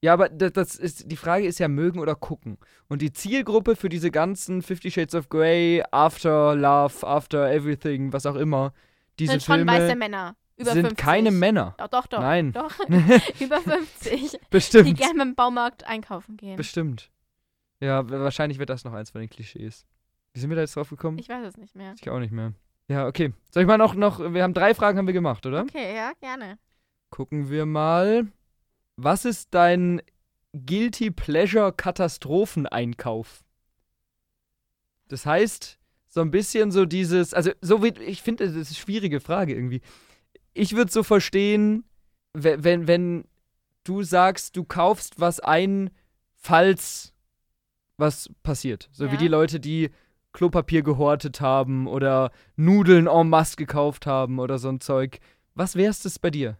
Speaker 2: Ja, aber das, das ist, die Frage ist ja mögen oder gucken. Und die Zielgruppe für diese ganzen Fifty Shades of Grey, After Love, After Everything, was auch immer, diese
Speaker 1: sind schon
Speaker 2: Filme
Speaker 1: weiße Männer. Über
Speaker 2: sind
Speaker 1: 50.
Speaker 2: keine Männer.
Speaker 1: Doch, doch, doch.
Speaker 2: Nein.
Speaker 1: Doch. *laughs* Über 50. *laughs* Die
Speaker 2: Bestimmt.
Speaker 1: gerne im Baumarkt einkaufen gehen.
Speaker 2: Bestimmt. Ja, wahrscheinlich wird das noch eins von den Klischees. Wie sind wir da jetzt drauf gekommen?
Speaker 1: Ich weiß es nicht mehr.
Speaker 2: Ich auch nicht mehr. Ja, okay. Soll ich mal noch, noch, wir haben drei Fragen haben wir gemacht, oder?
Speaker 1: Okay, ja, gerne.
Speaker 2: Gucken wir mal. Was ist dein Guilty Pleasure Katastropheneinkauf? Das heißt, so ein bisschen so dieses, also so wie, ich finde, das ist eine schwierige Frage irgendwie. Ich würde so verstehen, we- wenn, wenn du sagst, du kaufst was ein, falls was passiert. So wie
Speaker 1: Ja.
Speaker 2: die Leute, die Klopapier gehortet haben oder Nudeln en masse gekauft haben oder so ein Zeug. Was wär's das bei dir?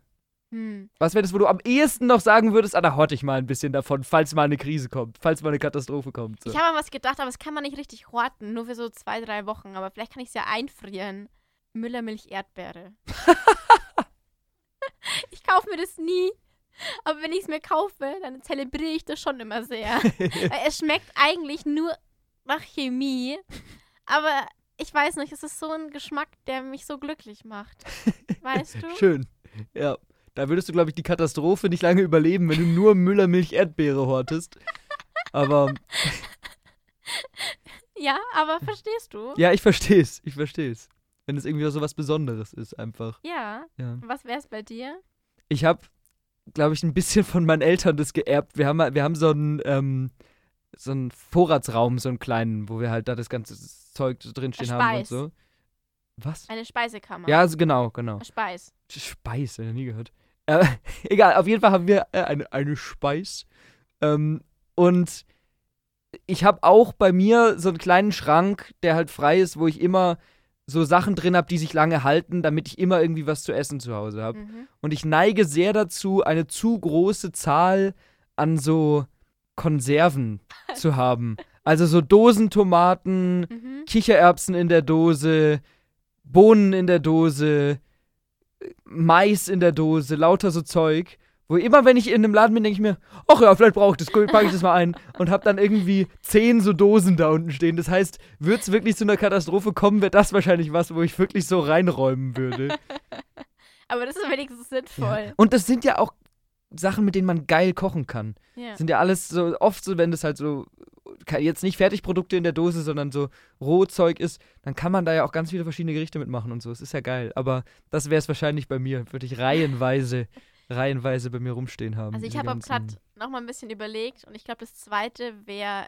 Speaker 1: Hm.
Speaker 2: Was wäre das, wo du am ehesten noch sagen würdest, ah, da horte ich mal ein bisschen davon, falls mal eine Krise kommt, falls mal eine Katastrophe kommt. So.
Speaker 1: Ich habe an was gedacht, aber das kann man nicht richtig horten. Nur für so zwei, drei Wochen. Aber vielleicht kann ich es ja einfrieren. Müllermilch Erdbeere. *laughs* ich kaufe mir das nie. Aber wenn ich es mir kaufe, dann zelebriere ich das schon immer sehr. *laughs* Weil es schmeckt eigentlich nur nach Chemie. Aber ich weiß nicht, es ist so ein Geschmack, der mich so glücklich macht. *laughs* Weißt du?
Speaker 2: Schön. Ja. Da würdest du, glaube ich, die Katastrophe nicht lange überleben, wenn du nur Müllermilch Erdbeere hortest. Aber *laughs*
Speaker 1: Ja, aber verstehst du?
Speaker 2: ja, ich verstehe es. Ich verstehe es. Wenn es irgendwie so was Besonderes ist, einfach.
Speaker 1: Ja.
Speaker 2: Ja.
Speaker 1: Was wär's bei dir?
Speaker 2: Ich habe, glaube ich, ein bisschen von meinen Eltern das geerbt. Wir haben, wir haben so einen, ähm, so einen Vorratsraum, so einen kleinen, wo wir halt da das ganze Zeug drinstehen haben und
Speaker 1: Speis.
Speaker 2: so. Was?
Speaker 1: Eine Speisekammer.
Speaker 2: Ja, also genau, genau.
Speaker 1: Speis.
Speaker 2: Speis, hab ich nie gehört. Äh, *laughs* egal, auf jeden Fall haben wir äh, eine, eine Speis. Ähm, und ich habe auch bei mir so einen kleinen Schrank, der halt frei ist, wo ich immer so Sachen drin habe, die sich lange halten, damit ich immer irgendwie was zu essen zu Hause habe.
Speaker 1: Mhm.
Speaker 2: Und ich neige sehr dazu, eine zu große Zahl an so Konserven zu haben. Also so Dosentomaten,
Speaker 1: Mhm.
Speaker 2: Kichererbsen in der Dose, Bohnen in der Dose, Mais in der Dose, lauter so Zeug. Wo immer, wenn ich in einem Laden bin, denke ich mir, ach ja, vielleicht brauche ich das, packe ich das mal ein. *laughs* Und habe dann irgendwie zehn so Dosen da unten stehen. Das heißt, wird es wirklich zu einer Katastrophe kommen, wäre das wahrscheinlich was, wo ich wirklich so reinräumen würde. *laughs*
Speaker 1: Aber das ist wenigstens sinnvoll.
Speaker 2: Und das sind ja auch Sachen, mit denen man geil kochen kann.
Speaker 1: Ja.
Speaker 2: Sind ja alles so, oft so, wenn das halt so, jetzt nicht Fertigprodukte in der Dose, sondern so Rohzeug ist, dann kann man da ja auch ganz viele verschiedene Gerichte mitmachen und so. Es ist ja geil. Aber das wäre es wahrscheinlich bei mir. Würde ich reihenweise, *laughs* reihenweise bei mir rumstehen haben.
Speaker 1: Also ich habe auch gerade noch mal ein bisschen überlegt und ich glaube, das zweite wäre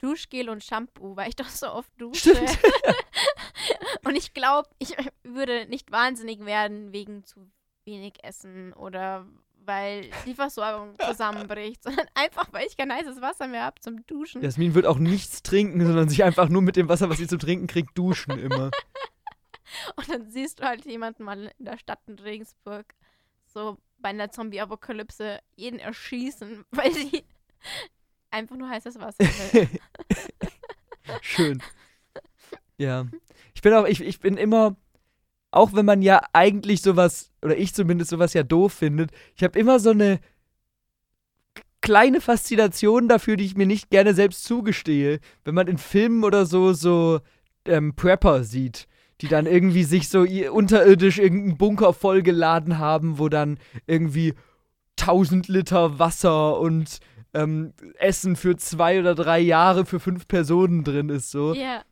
Speaker 1: Duschgel und Shampoo, weil ich *laughs* doch so oft dusche. *laughs* Und ich glaube, ich würde nicht wahnsinnig werden wegen zu wenig Essen oder weil die Versorgung *laughs* zusammenbricht, sondern einfach, weil ich kein heißes Wasser mehr habe zum Duschen.
Speaker 2: Jasmin wird auch nichts trinken, sondern sich einfach nur mit dem Wasser, was sie zu trinken kriegt, duschen immer. *laughs*
Speaker 1: Und dann siehst du halt jemanden mal in der Stadt in Regensburg so bei einer Zombie-Apokalypse jeden erschießen, *laughs* weil sie einfach nur heißes Wasser will.
Speaker 2: Schön. Ja. Ich bin auch, ich, ich bin immer, auch wenn man ja eigentlich sowas, oder ich zumindest sowas ja doof findet, ich habe immer so eine kleine Faszination dafür, die ich mir nicht gerne selbst zugestehe, wenn man in Filmen oder so so ähm, Prepper sieht, die dann irgendwie sich so unterirdisch irgendeinen Bunker vollgeladen haben, wo dann irgendwie 1000 Liter Wasser und ähm, Essen für zwei oder drei Jahre für fünf Personen drin ist. So.
Speaker 1: Ja.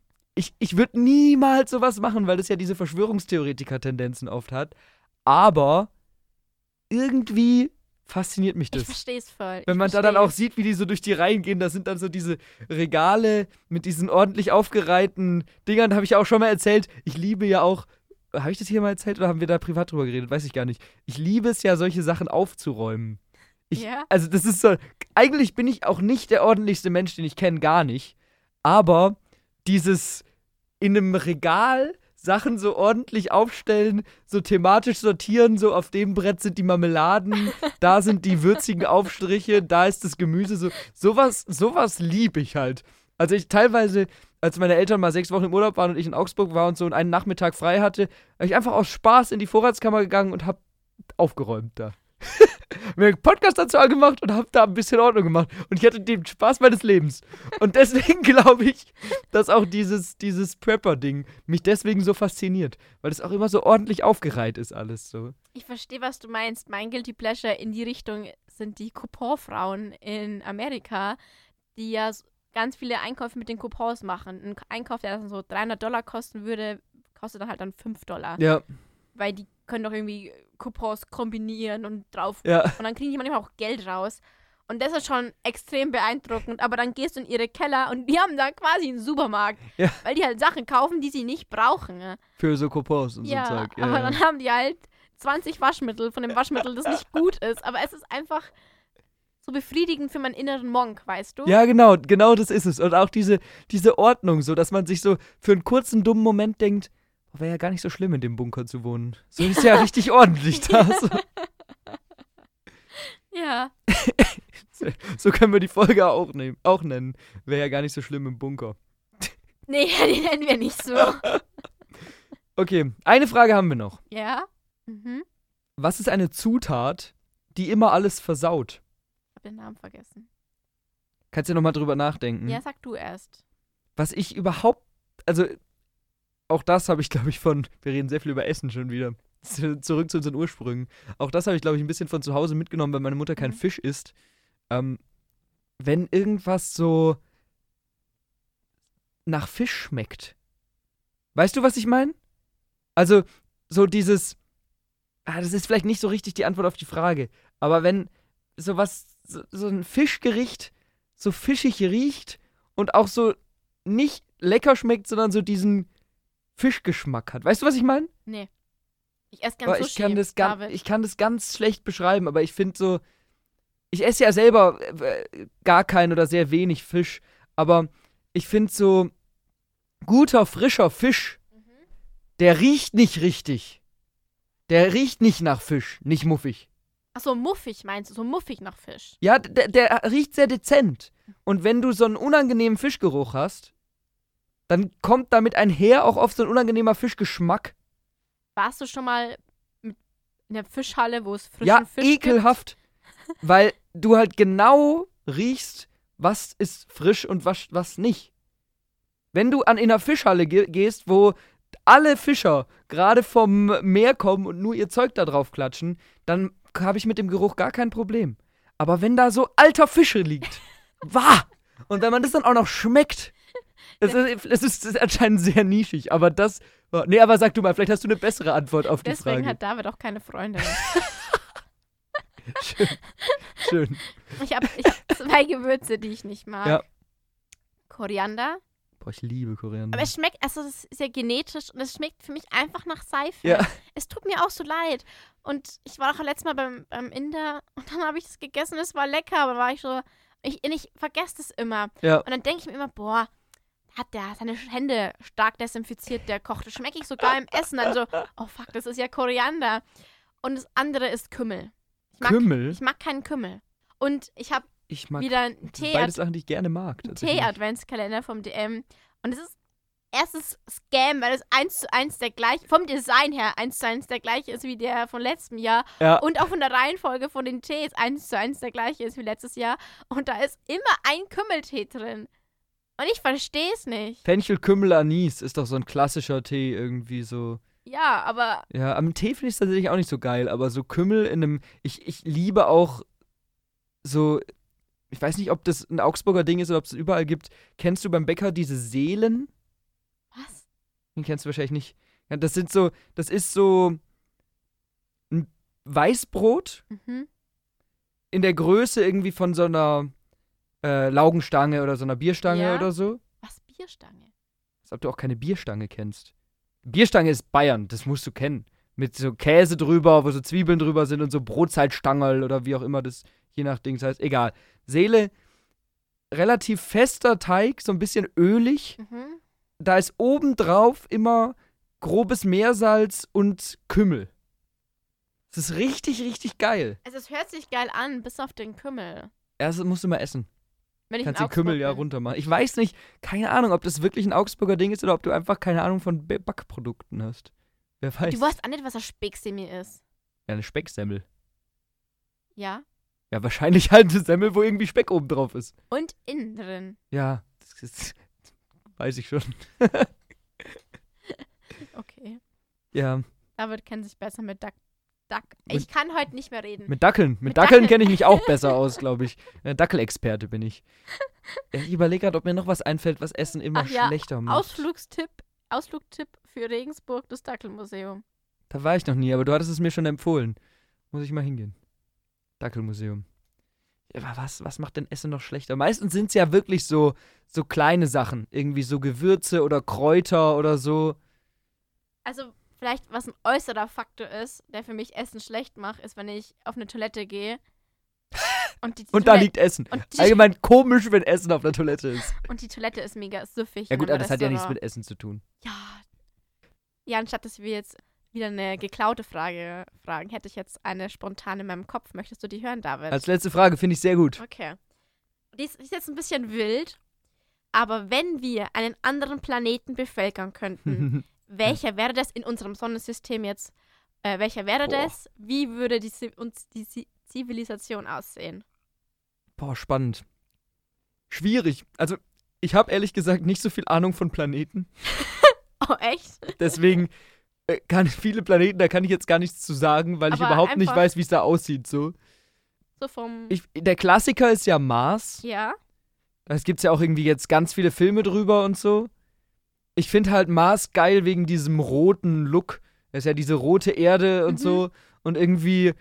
Speaker 2: Ich, ich würde niemals sowas machen, weil das ja diese Verschwörungstheoretiker-Tendenzen oft hat. Aber irgendwie fasziniert mich
Speaker 1: Ich
Speaker 2: das.
Speaker 1: verstehe es voll.
Speaker 2: Wenn
Speaker 1: ich
Speaker 2: man da dann auch sieht, wie die so durch die Reihen gehen, da sind dann so diese Regale mit diesen ordentlich aufgereihten Dingern, habe ich ja auch schon mal erzählt. Ich liebe ja auch, habe ich das hier mal erzählt oder haben wir da privat drüber geredet? Weiß ich gar nicht. Ich liebe es ja, solche Sachen aufzuräumen. Ich,
Speaker 1: Ja.
Speaker 2: Also das ist so, eigentlich bin ich auch nicht der ordentlichste Mensch, den ich kenne, gar nicht. Aber dieses in einem Regal Sachen so ordentlich aufstellen, so thematisch sortieren, so auf dem Brett sind die Marmeladen, *laughs* da sind die würzigen Aufstriche, da ist das Gemüse, so sowas, sowas liebe ich halt. Also ich teilweise, als meine Eltern mal sechs Wochen im Urlaub waren und ich in Augsburg war und so und einen Nachmittag frei hatte, habe ich einfach aus Spaß in die Vorratskammer gegangen und habe aufgeräumt da. *laughs* mir einen Podcast dazu angemacht und habe da ein bisschen Ordnung gemacht. Und ich hatte den Spaß meines Lebens. Und deswegen *laughs* glaube ich, dass auch dieses, dieses Prepper-Ding mich deswegen so fasziniert. Weil es auch immer so ordentlich aufgereiht ist, alles so.
Speaker 1: Ich verstehe, was du meinst. Mein Guilty Pleasure in die Richtung sind die Couponfrauen in Amerika, die ja ganz viele Einkäufe mit den Coupons machen. Ein Einkauf, der dann so 300 Dollar kosten würde, kostet dann halt dann 5 Dollar.
Speaker 2: Ja,
Speaker 1: Weil die können doch irgendwie Coupons kombinieren und drauf.
Speaker 2: ja.
Speaker 1: Und dann kriegen die manchmal auch Geld raus. Und das ist schon extrem beeindruckend. Aber dann gehst du in ihre Keller und die haben da quasi einen Supermarkt.
Speaker 2: Ja.
Speaker 1: Weil die halt Sachen kaufen, die sie nicht brauchen. ne?
Speaker 2: Für so Coupons und
Speaker 1: Ja,
Speaker 2: so Zeug. Ja,
Speaker 1: aber dann haben die halt 20 Waschmittel von dem Waschmittel, das nicht gut ist. Aber es ist einfach so befriedigend für meinen inneren Monk, weißt du?
Speaker 2: Ja, genau, genau das ist es. Und auch diese, diese Ordnung, so dass man sich so für einen kurzen, dummen Moment denkt, wäre ja gar nicht so schlimm, in dem Bunker zu wohnen. So ist ja richtig ordentlich da. *laughs* So,
Speaker 1: Ja. *laughs*
Speaker 2: so können wir die Folge auch, nehmen, auch nennen. Wäre ja gar nicht so schlimm im Bunker.
Speaker 1: Nee, die nennen wir nicht so. *laughs*
Speaker 2: Okay, eine Frage haben wir noch.
Speaker 1: Ja? Mhm.
Speaker 2: Was ist eine Zutat, die immer alles versaut?
Speaker 1: Hab den Namen vergessen.
Speaker 2: Kannst du ja nochmal drüber nachdenken.
Speaker 1: Ja, sag du erst.
Speaker 2: Was ich überhaupt, also auch das habe ich, glaube ich, von, wir reden sehr viel über Essen schon wieder. Zurück zu unseren Ursprüngen. Auch das habe ich, glaube ich, ein bisschen von zu Hause mitgenommen, weil meine Mutter kein
Speaker 1: Mhm.
Speaker 2: Fisch isst. Ähm, wenn irgendwas so nach Fisch schmeckt. Weißt du, was ich meine? Also, so dieses. Ah, das ist vielleicht nicht so richtig die Antwort auf die Frage. Aber wenn sowas, so, so ein Fischgericht so fischig riecht und auch so nicht lecker schmeckt, sondern so diesen Fischgeschmack hat. Weißt du, was ich meine?
Speaker 1: Nee. Ich esse
Speaker 2: Aber
Speaker 1: ganz
Speaker 2: ich
Speaker 1: Sushi,
Speaker 2: kann das ganz,
Speaker 1: David.
Speaker 2: ich kann das ganz schlecht beschreiben, aber ich finde so, ich esse ja selber äh, gar keinen oder sehr wenig Fisch, aber ich finde so guter frischer Fisch,
Speaker 1: Mhm.
Speaker 2: der riecht nicht richtig. Der riecht nicht nach Fisch, nicht muffig.
Speaker 1: Ach so, muffig meinst du? So muffig nach Fisch.
Speaker 2: Ja, der, der riecht sehr dezent. Und wenn du so einen unangenehmen Fischgeruch hast, dann kommt damit einher auch oft so ein unangenehmer Fischgeschmack.
Speaker 1: Warst du schon mal in der Fischhalle, wo es frischen
Speaker 2: ja,
Speaker 1: Fisch
Speaker 2: ekelhaft. *laughs* weil du halt genau riechst, was ist frisch und was, was nicht. Wenn du an in einer Fischhalle ge gehst, wo alle Fischer gerade vom Meer kommen und nur ihr Zeug da drauf klatschen, dann habe ich mit dem Geruch gar kein Problem. Aber wenn da so alter Fische liegt, *laughs* wah! Und wenn man das dann auch noch schmeckt, das ist, das ist, anscheinend sehr nischig, aber das. Nee, aber sag du mal, vielleicht hast du eine bessere Antwort auf die
Speaker 1: Deswegen
Speaker 2: Frage.
Speaker 1: hat David auch keine Freundin. *laughs*
Speaker 2: Schön. Schön.
Speaker 1: ich habe hab zwei Gewürze, die ich nicht mag.
Speaker 2: Ja.
Speaker 1: Koriander.
Speaker 2: Boah, ich liebe Koriander.
Speaker 1: Aber es schmeckt, also das ist ja genetisch und es schmeckt für mich einfach nach Seife.
Speaker 2: Ja.
Speaker 1: Es tut mir auch so leid. Und ich war auch letztes Mal beim, beim Inder und dann habe ich das gegessen, es war lecker, aber war ich so, ich, ich vergesse das immer.
Speaker 2: Ja.
Speaker 1: Und dann denke ich mir immer, boah, hat der seine Hände stark desinfiziert, der Koch. Das schmecke ich sogar im Essen. Dann so, oh fuck, das ist ja Koriander. Und das andere ist Kümmel. Ich mag,
Speaker 2: Kümmel?
Speaker 1: Ich mag keinen Kümmel. Und ich habe wieder einen Tee
Speaker 2: beides Sachen, die ich gerne mag.
Speaker 1: Tee-Adventskalender vom DM. Und es ist erstes Scam, weil es eins zu eins der gleiche, vom Design her eins zu eins der gleiche ist wie der von letztem Jahr.
Speaker 2: Ja.
Speaker 1: Und auch von der Reihenfolge von den Tees eins zu eins der gleiche ist wie letztes Jahr. Und da ist immer ein Kümmeltee drin. Und ich verstehe es nicht.
Speaker 2: Fenchel, Kümmel, Anis ist doch so ein klassischer Tee irgendwie so.
Speaker 1: Ja, aber
Speaker 2: Ja, am Tee finde ich es tatsächlich auch nicht so geil, aber so Kümmel in einem. Ich, ich liebe auch so. Ich weiß nicht, ob das ein Augsburger Ding ist oder ob es überall gibt. Kennst du beim Bäcker diese Seelen?
Speaker 1: was?
Speaker 2: Den kennst du wahrscheinlich nicht. Ja, das sind so. Das ist so. Ein Weißbrot
Speaker 1: Mhm.
Speaker 2: in der Größe irgendwie von so einer äh, Laugenstange oder so einer Bierstange
Speaker 1: Ja.
Speaker 2: oder so.
Speaker 1: Was Bierstange?
Speaker 2: Als ob du auch keine Bierstange kennst. Bierstange ist Bayern, das musst du kennen. Mit so Käse drüber, wo so Zwiebeln drüber sind und so Brotzeitstangerl oder wie auch immer das je nach Dings heißt. Egal. Seele, relativ fester Teig, so ein bisschen ölig.
Speaker 1: Mhm.
Speaker 2: Da ist obendrauf immer grobes Meersalz und Kümmel. Das ist richtig, richtig geil.
Speaker 1: Also es hört sich geil an, bis auf den Kümmel.
Speaker 2: Erst musst du mal essen.
Speaker 1: Wenn ich
Speaker 2: Kannst den Kümmel ja
Speaker 1: bin.
Speaker 2: runter machen. Ich weiß nicht, keine Ahnung, ob das wirklich ein Augsburger Ding ist oder ob du einfach keine Ahnung von Backprodukten hast. Wer weiß.
Speaker 1: Du weißt auch nicht, was ein Specksemi ist.
Speaker 2: Ja, eine Specksemmel.
Speaker 1: Ja?
Speaker 2: Ja, wahrscheinlich halt eine Semmel, wo irgendwie Speck oben drauf ist.
Speaker 1: Und innen drin.
Speaker 2: Ja, das ist, *laughs* weiß ich schon.
Speaker 1: Okay.
Speaker 2: Ja,
Speaker 1: David kennt sich besser mit Duck Duck. Ich kann heute nicht mehr reden.
Speaker 2: Mit Dackeln. Mit,
Speaker 1: Mit
Speaker 2: Dackeln
Speaker 1: Dackeln.
Speaker 2: kenne ich mich auch besser aus, *laughs* glaube ich. Äh, Dackelexperte bin ich. *laughs* Ich überlege gerade, ob mir noch was einfällt, was Essen immer
Speaker 1: Ach ja,
Speaker 2: schlechter macht.
Speaker 1: Ausflugstipp, Ausflugtipp für Regensburg, das Dackelmuseum.
Speaker 2: Da war ich noch nie, aber du hattest es mir schon empfohlen. Muss ich mal hingehen. Dackelmuseum. Ja, Aber was, was macht denn Essen noch schlechter? Meistens sind es ja wirklich so, so kleine Sachen. Irgendwie so Gewürze oder Kräuter oder so.
Speaker 1: Also vielleicht, was ein äußerer Faktor ist, der für mich Essen schlecht macht, ist, wenn ich auf eine Toilette gehe *laughs* und die,
Speaker 2: Und da liegt Essen.
Speaker 1: die,
Speaker 2: Allgemein komisch, wenn Essen auf der Toilette ist. *laughs*
Speaker 1: und die Toilette ist mega süffig.
Speaker 2: Ja gut, aber das hat ja nichts mit Essen zu tun.
Speaker 1: Ja. Ja, anstatt dass wir jetzt wieder eine geklaute Frage fragen, hätte ich jetzt eine spontane in meinem Kopf. Möchtest du die hören, David?
Speaker 2: Als letzte Frage finde ich sehr gut.
Speaker 1: okay. Die ist, ist jetzt ein bisschen wild, aber wenn wir einen anderen Planeten bevölkern könnten, *laughs* welcher wäre das in unserem Sonnensystem jetzt? Äh, welcher wäre
Speaker 2: Boah.
Speaker 1: das? Wie würde die, uns die Zi- Zivilisation aussehen?
Speaker 2: Boah, spannend. Schwierig. Also, ich habe ehrlich gesagt nicht so viel Ahnung von Planeten. *laughs*
Speaker 1: Oh, echt?
Speaker 2: Deswegen äh, kann viele Planeten, da kann ich jetzt gar nichts zu sagen, weil ich
Speaker 1: Aber
Speaker 2: überhaupt nicht weiß, wie es da aussieht. So.
Speaker 1: So vom.
Speaker 2: Ich, der Klassiker ist ja Mars.
Speaker 1: ja.
Speaker 2: Da gibt es ja auch irgendwie jetzt ganz viele Filme drüber und so. Ich finde halt Mars geil wegen diesem roten Look. Das ist ja diese rote Erde und
Speaker 1: Mhm.
Speaker 2: so. Und irgendwie äh,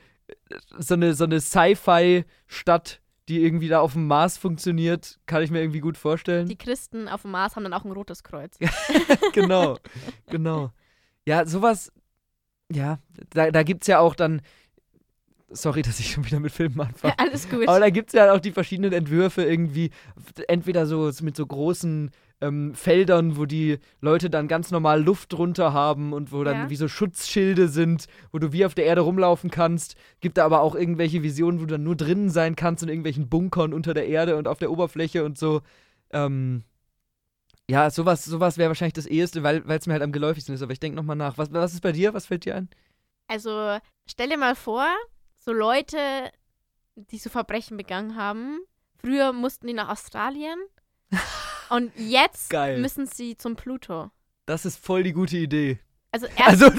Speaker 2: so eine, so eine Sci-Fi-Stadt, die irgendwie da auf dem Mars funktioniert, kann ich mir irgendwie gut vorstellen.
Speaker 1: Die Christen auf dem Mars haben dann auch ein rotes Kreuz. *laughs*
Speaker 2: genau, genau. Ja, sowas, ja, da, da gibt es ja auch dann, sorry, dass ich schon wieder mit Filmen anfange.
Speaker 1: Alles gut.
Speaker 2: Aber da gibt es ja auch die verschiedenen Entwürfe irgendwie, entweder so mit so großen ähm, Feldern, wo die Leute dann ganz normal Luft drunter haben und wo dann
Speaker 1: Ja.
Speaker 2: wie so Schutzschilde sind, wo du wie auf der Erde rumlaufen kannst. Gibt da aber auch irgendwelche Visionen, wo du dann nur drinnen sein kannst in irgendwelchen Bunkern unter der Erde und auf der Oberfläche und so. Ähm, ja, sowas, sowas wäre wahrscheinlich das eheste, weil es mir halt am geläufigsten ist. Aber ich denke nochmal nach. Was, was ist bei dir? Was fällt dir ein?
Speaker 1: Also stell dir mal vor, so Leute, die so Verbrechen begangen haben, früher mussten die nach Australien *laughs* und jetzt
Speaker 2: Geil.
Speaker 1: müssen sie zum Pluto.
Speaker 2: Das ist voll die gute Idee.
Speaker 1: Also *laughs*
Speaker 2: Also, *laughs*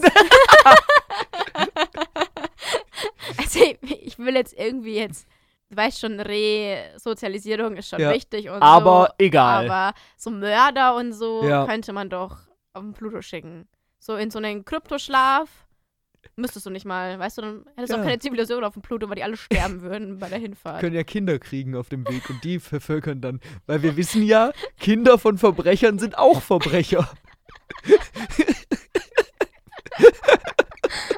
Speaker 1: also ich will jetzt irgendwie jetzt, du weißt schon, Resozialisierung ist schon
Speaker 2: Ja.
Speaker 1: wichtig und
Speaker 2: aber
Speaker 1: so,
Speaker 2: egal.
Speaker 1: aber so Mörder und so
Speaker 2: Ja.
Speaker 1: könnte man doch auf den Pluto schicken. So in so einen Kryptoschlaf. Müsstest du nicht mal, weißt du, dann hättest du
Speaker 2: Ja.
Speaker 1: auch keine Zivilisation auf dem Pluto, weil die alle sterben würden bei der Hinfahrt.
Speaker 2: können ja Kinder kriegen auf dem Weg und die vervölkern dann. Weil wir wissen ja, Kinder von Verbrechern sind auch Verbrecher.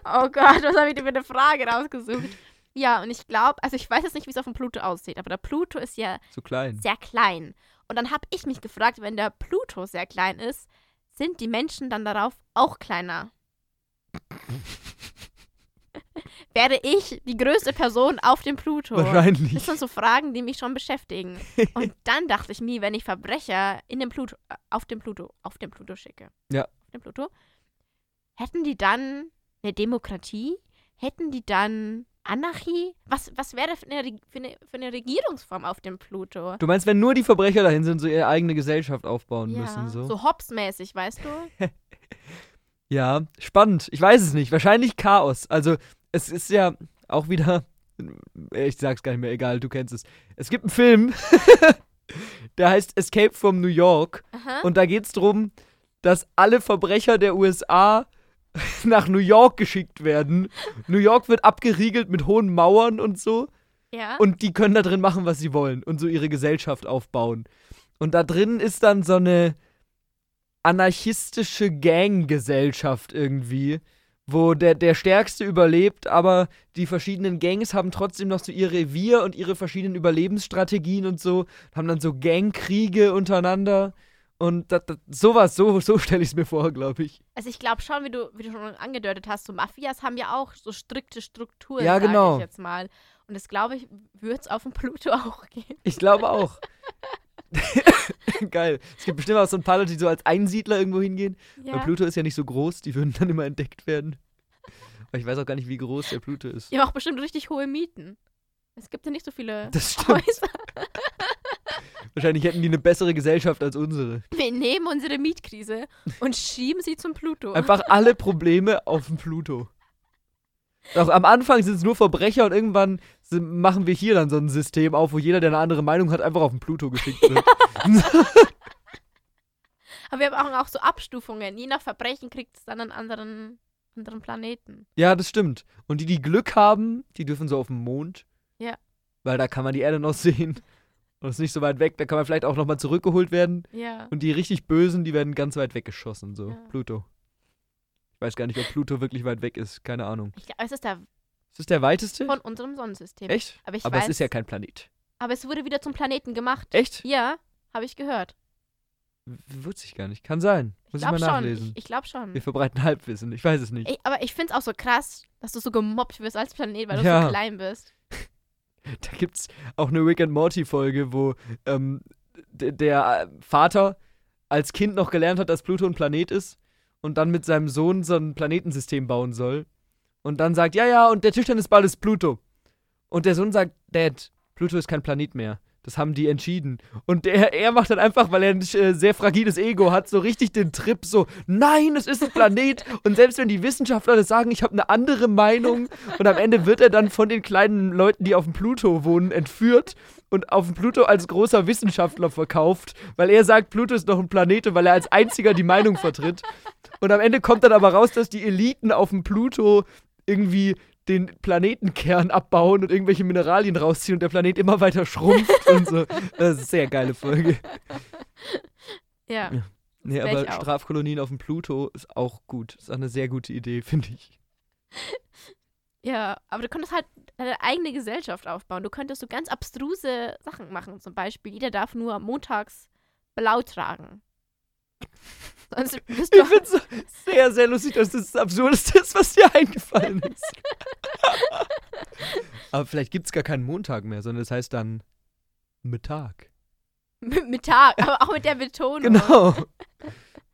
Speaker 1: Oh Gott, was habe ich denn für eine Frage rausgesucht? Ja, und ich glaube, also ich weiß jetzt nicht, wie es auf dem Pluto aussieht, aber der Pluto ist ja
Speaker 2: klein.
Speaker 1: sehr klein. Und dann habe ich mich gefragt, wenn der Pluto sehr klein ist, sind die Menschen dann darauf auch kleiner? *laughs* Wäre ich die größte Person auf dem Pluto? Das
Speaker 2: Wahrscheinlich.
Speaker 1: sind so Fragen, die mich schon beschäftigen. *laughs* Und dann dachte ich mir, wenn ich Verbrecher in dem Pluto, äh, auf dem Pluto, auf dem Pluto schicke.
Speaker 2: Ja.
Speaker 1: Auf dem Pluto. Hätten die dann eine Demokratie? Hätten die dann Anarchie? Was, was wäre für eine, für, eine, für eine Regierungsform auf dem Pluto?
Speaker 2: Du meinst, wenn nur die Verbrecher dahin sind, so ihre eigene Gesellschaft aufbauen
Speaker 1: ja,
Speaker 2: müssen, so?
Speaker 1: so Hobbes-mäßig, weißt du? *laughs*
Speaker 2: Ja, spannend. Ich weiß es nicht. Wahrscheinlich Chaos. Also, es ist ja auch wieder. Ich sag's gar nicht mehr, egal, du kennst es. Es gibt einen Film, *laughs* der heißt Escape from New York.
Speaker 1: Aha.
Speaker 2: Und da geht's drum, dass alle Verbrecher der USA *laughs* nach New York geschickt werden. New York wird abgeriegelt mit hohen Mauern und so.
Speaker 1: ja.
Speaker 2: Und die können da drin machen, was sie wollen und so ihre Gesellschaft aufbauen. Und da drin ist dann so eine anarchistische Gang-Gesellschaft irgendwie, wo der, der Stärkste überlebt, aber die verschiedenen Gangs haben trotzdem noch so ihr Revier und ihre verschiedenen Überlebensstrategien und so, haben dann so Gangkriege untereinander. Und das, das, sowas, so, so stelle ich es mir vor, glaube ich.
Speaker 1: Also ich glaube schon, wie du, wie du schon angedeutet hast, so Mafias haben ja auch so strikte Strukturen,
Speaker 2: Ja, genau.
Speaker 1: ich jetzt mal. Und das glaube ich, würde es auf dem Pluto *laughs* auch gehen.
Speaker 2: Ich glaube auch. *laughs* Geil. Es gibt bestimmt auch so ein paar Leute, die so als Einsiedler irgendwo hingehen.
Speaker 1: Ja.
Speaker 2: Weil Pluto ist ja nicht so groß, die würden dann immer entdeckt werden. Aber ich weiß auch gar nicht, wie groß der Pluto ist.
Speaker 1: Die haben auch bestimmt richtig hohe Mieten. Es gibt ja nicht so viele
Speaker 2: Das stimmt.
Speaker 1: Häuser. *laughs*
Speaker 2: Wahrscheinlich hätten die eine bessere Gesellschaft als unsere.
Speaker 1: Wir nehmen unsere Mietkrise und schieben sie zum Pluto.
Speaker 2: Einfach alle Probleme auf den Pluto. Doch am Anfang sind es nur Verbrecher und irgendwann sind, machen wir hier dann so ein System auf, wo jeder, der eine andere Meinung hat, einfach auf den Pluto geschickt wird. *laughs* *laughs*
Speaker 1: Aber wir haben auch so Abstufungen. Je nach Verbrechen kriegt es dann einen anderen, anderen Planeten.
Speaker 2: ja, das stimmt. Und die, die Glück haben, die dürfen so auf den Mond.
Speaker 1: Ja.
Speaker 2: Weil da kann man die Erde noch *laughs* sehen. Und ist nicht so weit weg. Da kann man vielleicht auch nochmal zurückgeholt werden.
Speaker 1: Ja.
Speaker 2: Und die richtig Bösen, die werden ganz weit weggeschossen. So,
Speaker 1: Ja.
Speaker 2: Pluto. Ich weiß gar nicht, ob Pluto wirklich weit weg ist. Keine Ahnung.
Speaker 1: Ich glaube, es ist der
Speaker 2: Ist der weiteste?
Speaker 1: von unserem Sonnensystem.
Speaker 2: Echt?
Speaker 1: Aber ich
Speaker 2: Aber
Speaker 1: weiß,
Speaker 2: es ist ja kein Planet.
Speaker 1: aber es wurde wieder zum Planeten gemacht.
Speaker 2: Echt?
Speaker 1: Ja, habe ich gehört.
Speaker 2: W- Wusste ich gar nicht. Kann sein.
Speaker 1: Ich
Speaker 2: Muss ich
Speaker 1: glaube
Speaker 2: mal
Speaker 1: schon.
Speaker 2: nachlesen.
Speaker 1: Ich, ich glaube schon.
Speaker 2: Wir verbreiten Halbwissen. Ich weiß es nicht.
Speaker 1: Ey, aber ich finde es auch so krass, dass du so gemobbt wirst als Planet, weil du
Speaker 2: Ja.
Speaker 1: so klein bist. *laughs*
Speaker 2: Da gibt's auch eine Rick and Morty Folge, wo ähm, d- der äh, Vater als Kind noch gelernt hat, dass Pluto ein Planet ist und dann mit seinem Sohn so ein Planetensystem bauen soll. Und dann sagt, ja, ja, und der Tischtennisball ist Pluto. Und der Sohn sagt, Dad, Pluto ist kein Planet mehr. Das haben die entschieden. Und der, er macht dann einfach, weil er ein äh, sehr fragiles Ego hat, so richtig den Trip, so, nein, es ist ein Planet. *laughs* Und selbst wenn die Wissenschaftler das sagen, ich habe eine andere Meinung. Und am Ende wird er dann von den kleinen Leuten, die auf dem Pluto wohnen, entführt und auf dem Pluto als großer Wissenschaftler verkauft, weil er sagt, Pluto ist noch ein Planet, weil er als einziger die Meinung vertritt. Und am Ende kommt dann aber raus, dass die Eliten auf dem Pluto irgendwie den Planetenkern abbauen und irgendwelche Mineralien rausziehen und der Planet immer weiter schrumpft *laughs* und so. Das ist eine sehr geile Folge.
Speaker 1: Ja.
Speaker 2: Ja. Nee, aber. Strafkolonien auf dem Pluto ist auch gut. Ist auch eine sehr gute Idee, finde ich. *laughs*
Speaker 1: Ja, aber du könntest halt deine eigene Gesellschaft aufbauen. Du könntest so ganz abstruse Sachen machen. Zum Beispiel, jeder darf nur montags blau tragen. Sonst bist
Speaker 2: Ich finde es sehr, sehr lustig, dass das das Absurdeste ist, was dir eingefallen ist. *laughs* aber vielleicht gibt es gar keinen Montag mehr, sondern es heißt dann Mittag.
Speaker 1: mit Mittag, aber auch mit der Betonung.
Speaker 2: Genau.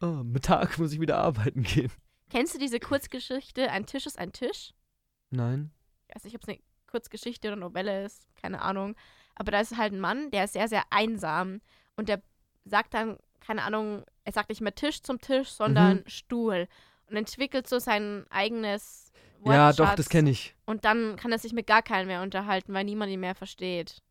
Speaker 2: Oh, Mittag muss ich wieder arbeiten gehen.
Speaker 1: Kennst du diese Kurzgeschichte Ein Tisch ist ein Tisch?
Speaker 2: Nein.
Speaker 1: Ich weiß nicht, ob es eine Kurzgeschichte oder Novelle ist, keine Ahnung. Aber da ist halt ein Mann, der ist sehr, sehr einsam. Und der sagt dann, keine Ahnung, er sagt nicht mehr Tisch zum Tisch, sondern Stuhl. Und entwickelt so sein eigenes
Speaker 2: Ja, doch, das kenne ich.
Speaker 1: Und dann kann er sich mit gar keinem mehr unterhalten, weil niemand ihn mehr versteht.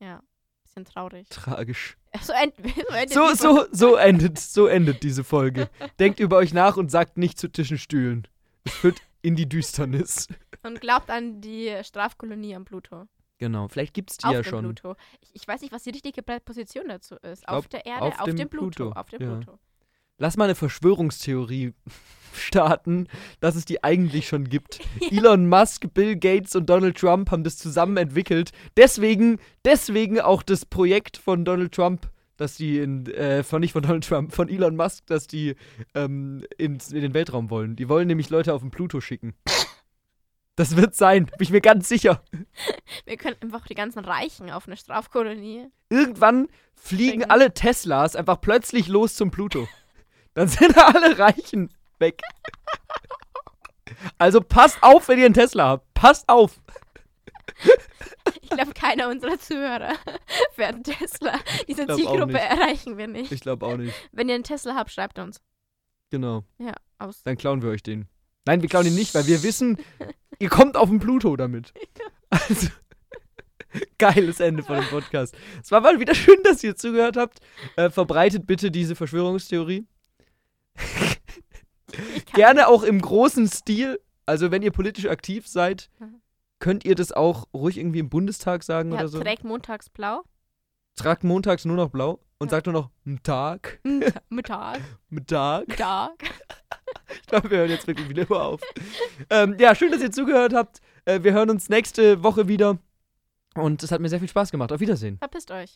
Speaker 1: Ja, bisschen traurig.
Speaker 2: Tragisch. *laughs*
Speaker 1: So, end, *laughs* so endet
Speaker 2: So, so, so endet, so endet diese Folge. Denkt über euch nach und sagt nicht zu Tischen Stühlen. Es führt in die Düsternis.
Speaker 1: Und glaubt an die Strafkolonie am Pluto.
Speaker 2: Genau, vielleicht gibt es die
Speaker 1: auf
Speaker 2: ja
Speaker 1: dem
Speaker 2: schon.
Speaker 1: Pluto. Ich, ich weiß nicht, was die richtige Position dazu ist.
Speaker 2: glaub,
Speaker 1: auf der Erde,
Speaker 2: auf
Speaker 1: auf,
Speaker 2: dem
Speaker 1: Pluto.
Speaker 2: Pluto,
Speaker 1: Auf dem
Speaker 2: ja.
Speaker 1: Pluto.
Speaker 2: Lass mal eine Verschwörungstheorie *laughs* starten, dass es die eigentlich schon gibt. *laughs* Elon Musk, Bill Gates und Donald Trump haben das zusammen entwickelt. Deswegen, deswegen auch das Projekt von Donald Trump, dass die in, äh, von nicht von Donald Trump, von Elon Musk, dass die ähm, ins, in den Weltraum wollen. Die wollen nämlich Leute auf den Pluto schicken. Das wird sein, bin ich mir ganz sicher. *laughs*
Speaker 1: Wir können einfach die ganzen Reichen auf eine Strafkolonie.
Speaker 2: Irgendwann fliegen alle Teslas einfach plötzlich los zum Pluto. Dann sind *laughs* alle Reichen weg. *laughs* Also passt auf, wenn ihr einen Tesla habt. Passt auf.
Speaker 1: Ich glaube, keiner unserer Zuhörer fährt einen Tesla. Diese Zielgruppe erreichen wir nicht.
Speaker 2: Ich glaube auch nicht.
Speaker 1: Wenn ihr einen Tesla habt, schreibt uns.
Speaker 2: Genau.
Speaker 1: Ja, aus.
Speaker 2: Dann klauen wir euch den. Nein, wir klauen ihn nicht, weil wir wissen, ihr kommt auf den Pluto damit. *laughs* Also, *laughs* geiles Ende von dem Podcast. Es war mal wieder schön, dass ihr zugehört habt. Äh, verbreitet bitte diese Verschwörungstheorie. Gerne auch im großen Stil. Also, wenn ihr politisch aktiv seid, könnt ihr das auch ruhig irgendwie im Bundestag sagen
Speaker 1: Ja,
Speaker 2: oder so.
Speaker 1: trägt montags blau.
Speaker 2: Tragt montags nur noch blau und
Speaker 1: Ja.
Speaker 2: sagt nur noch Mittag.
Speaker 1: Mittag.
Speaker 2: Mittag.
Speaker 1: Mittag.
Speaker 2: Ich glaube, wir hören jetzt wirklich wieder mal auf. ähm, ja, schön, dass ihr zugehört habt. Äh, wir hören uns nächste Woche wieder. Und es hat mir sehr viel Spaß gemacht. Auf Wiedersehen.
Speaker 1: Verpisst euch.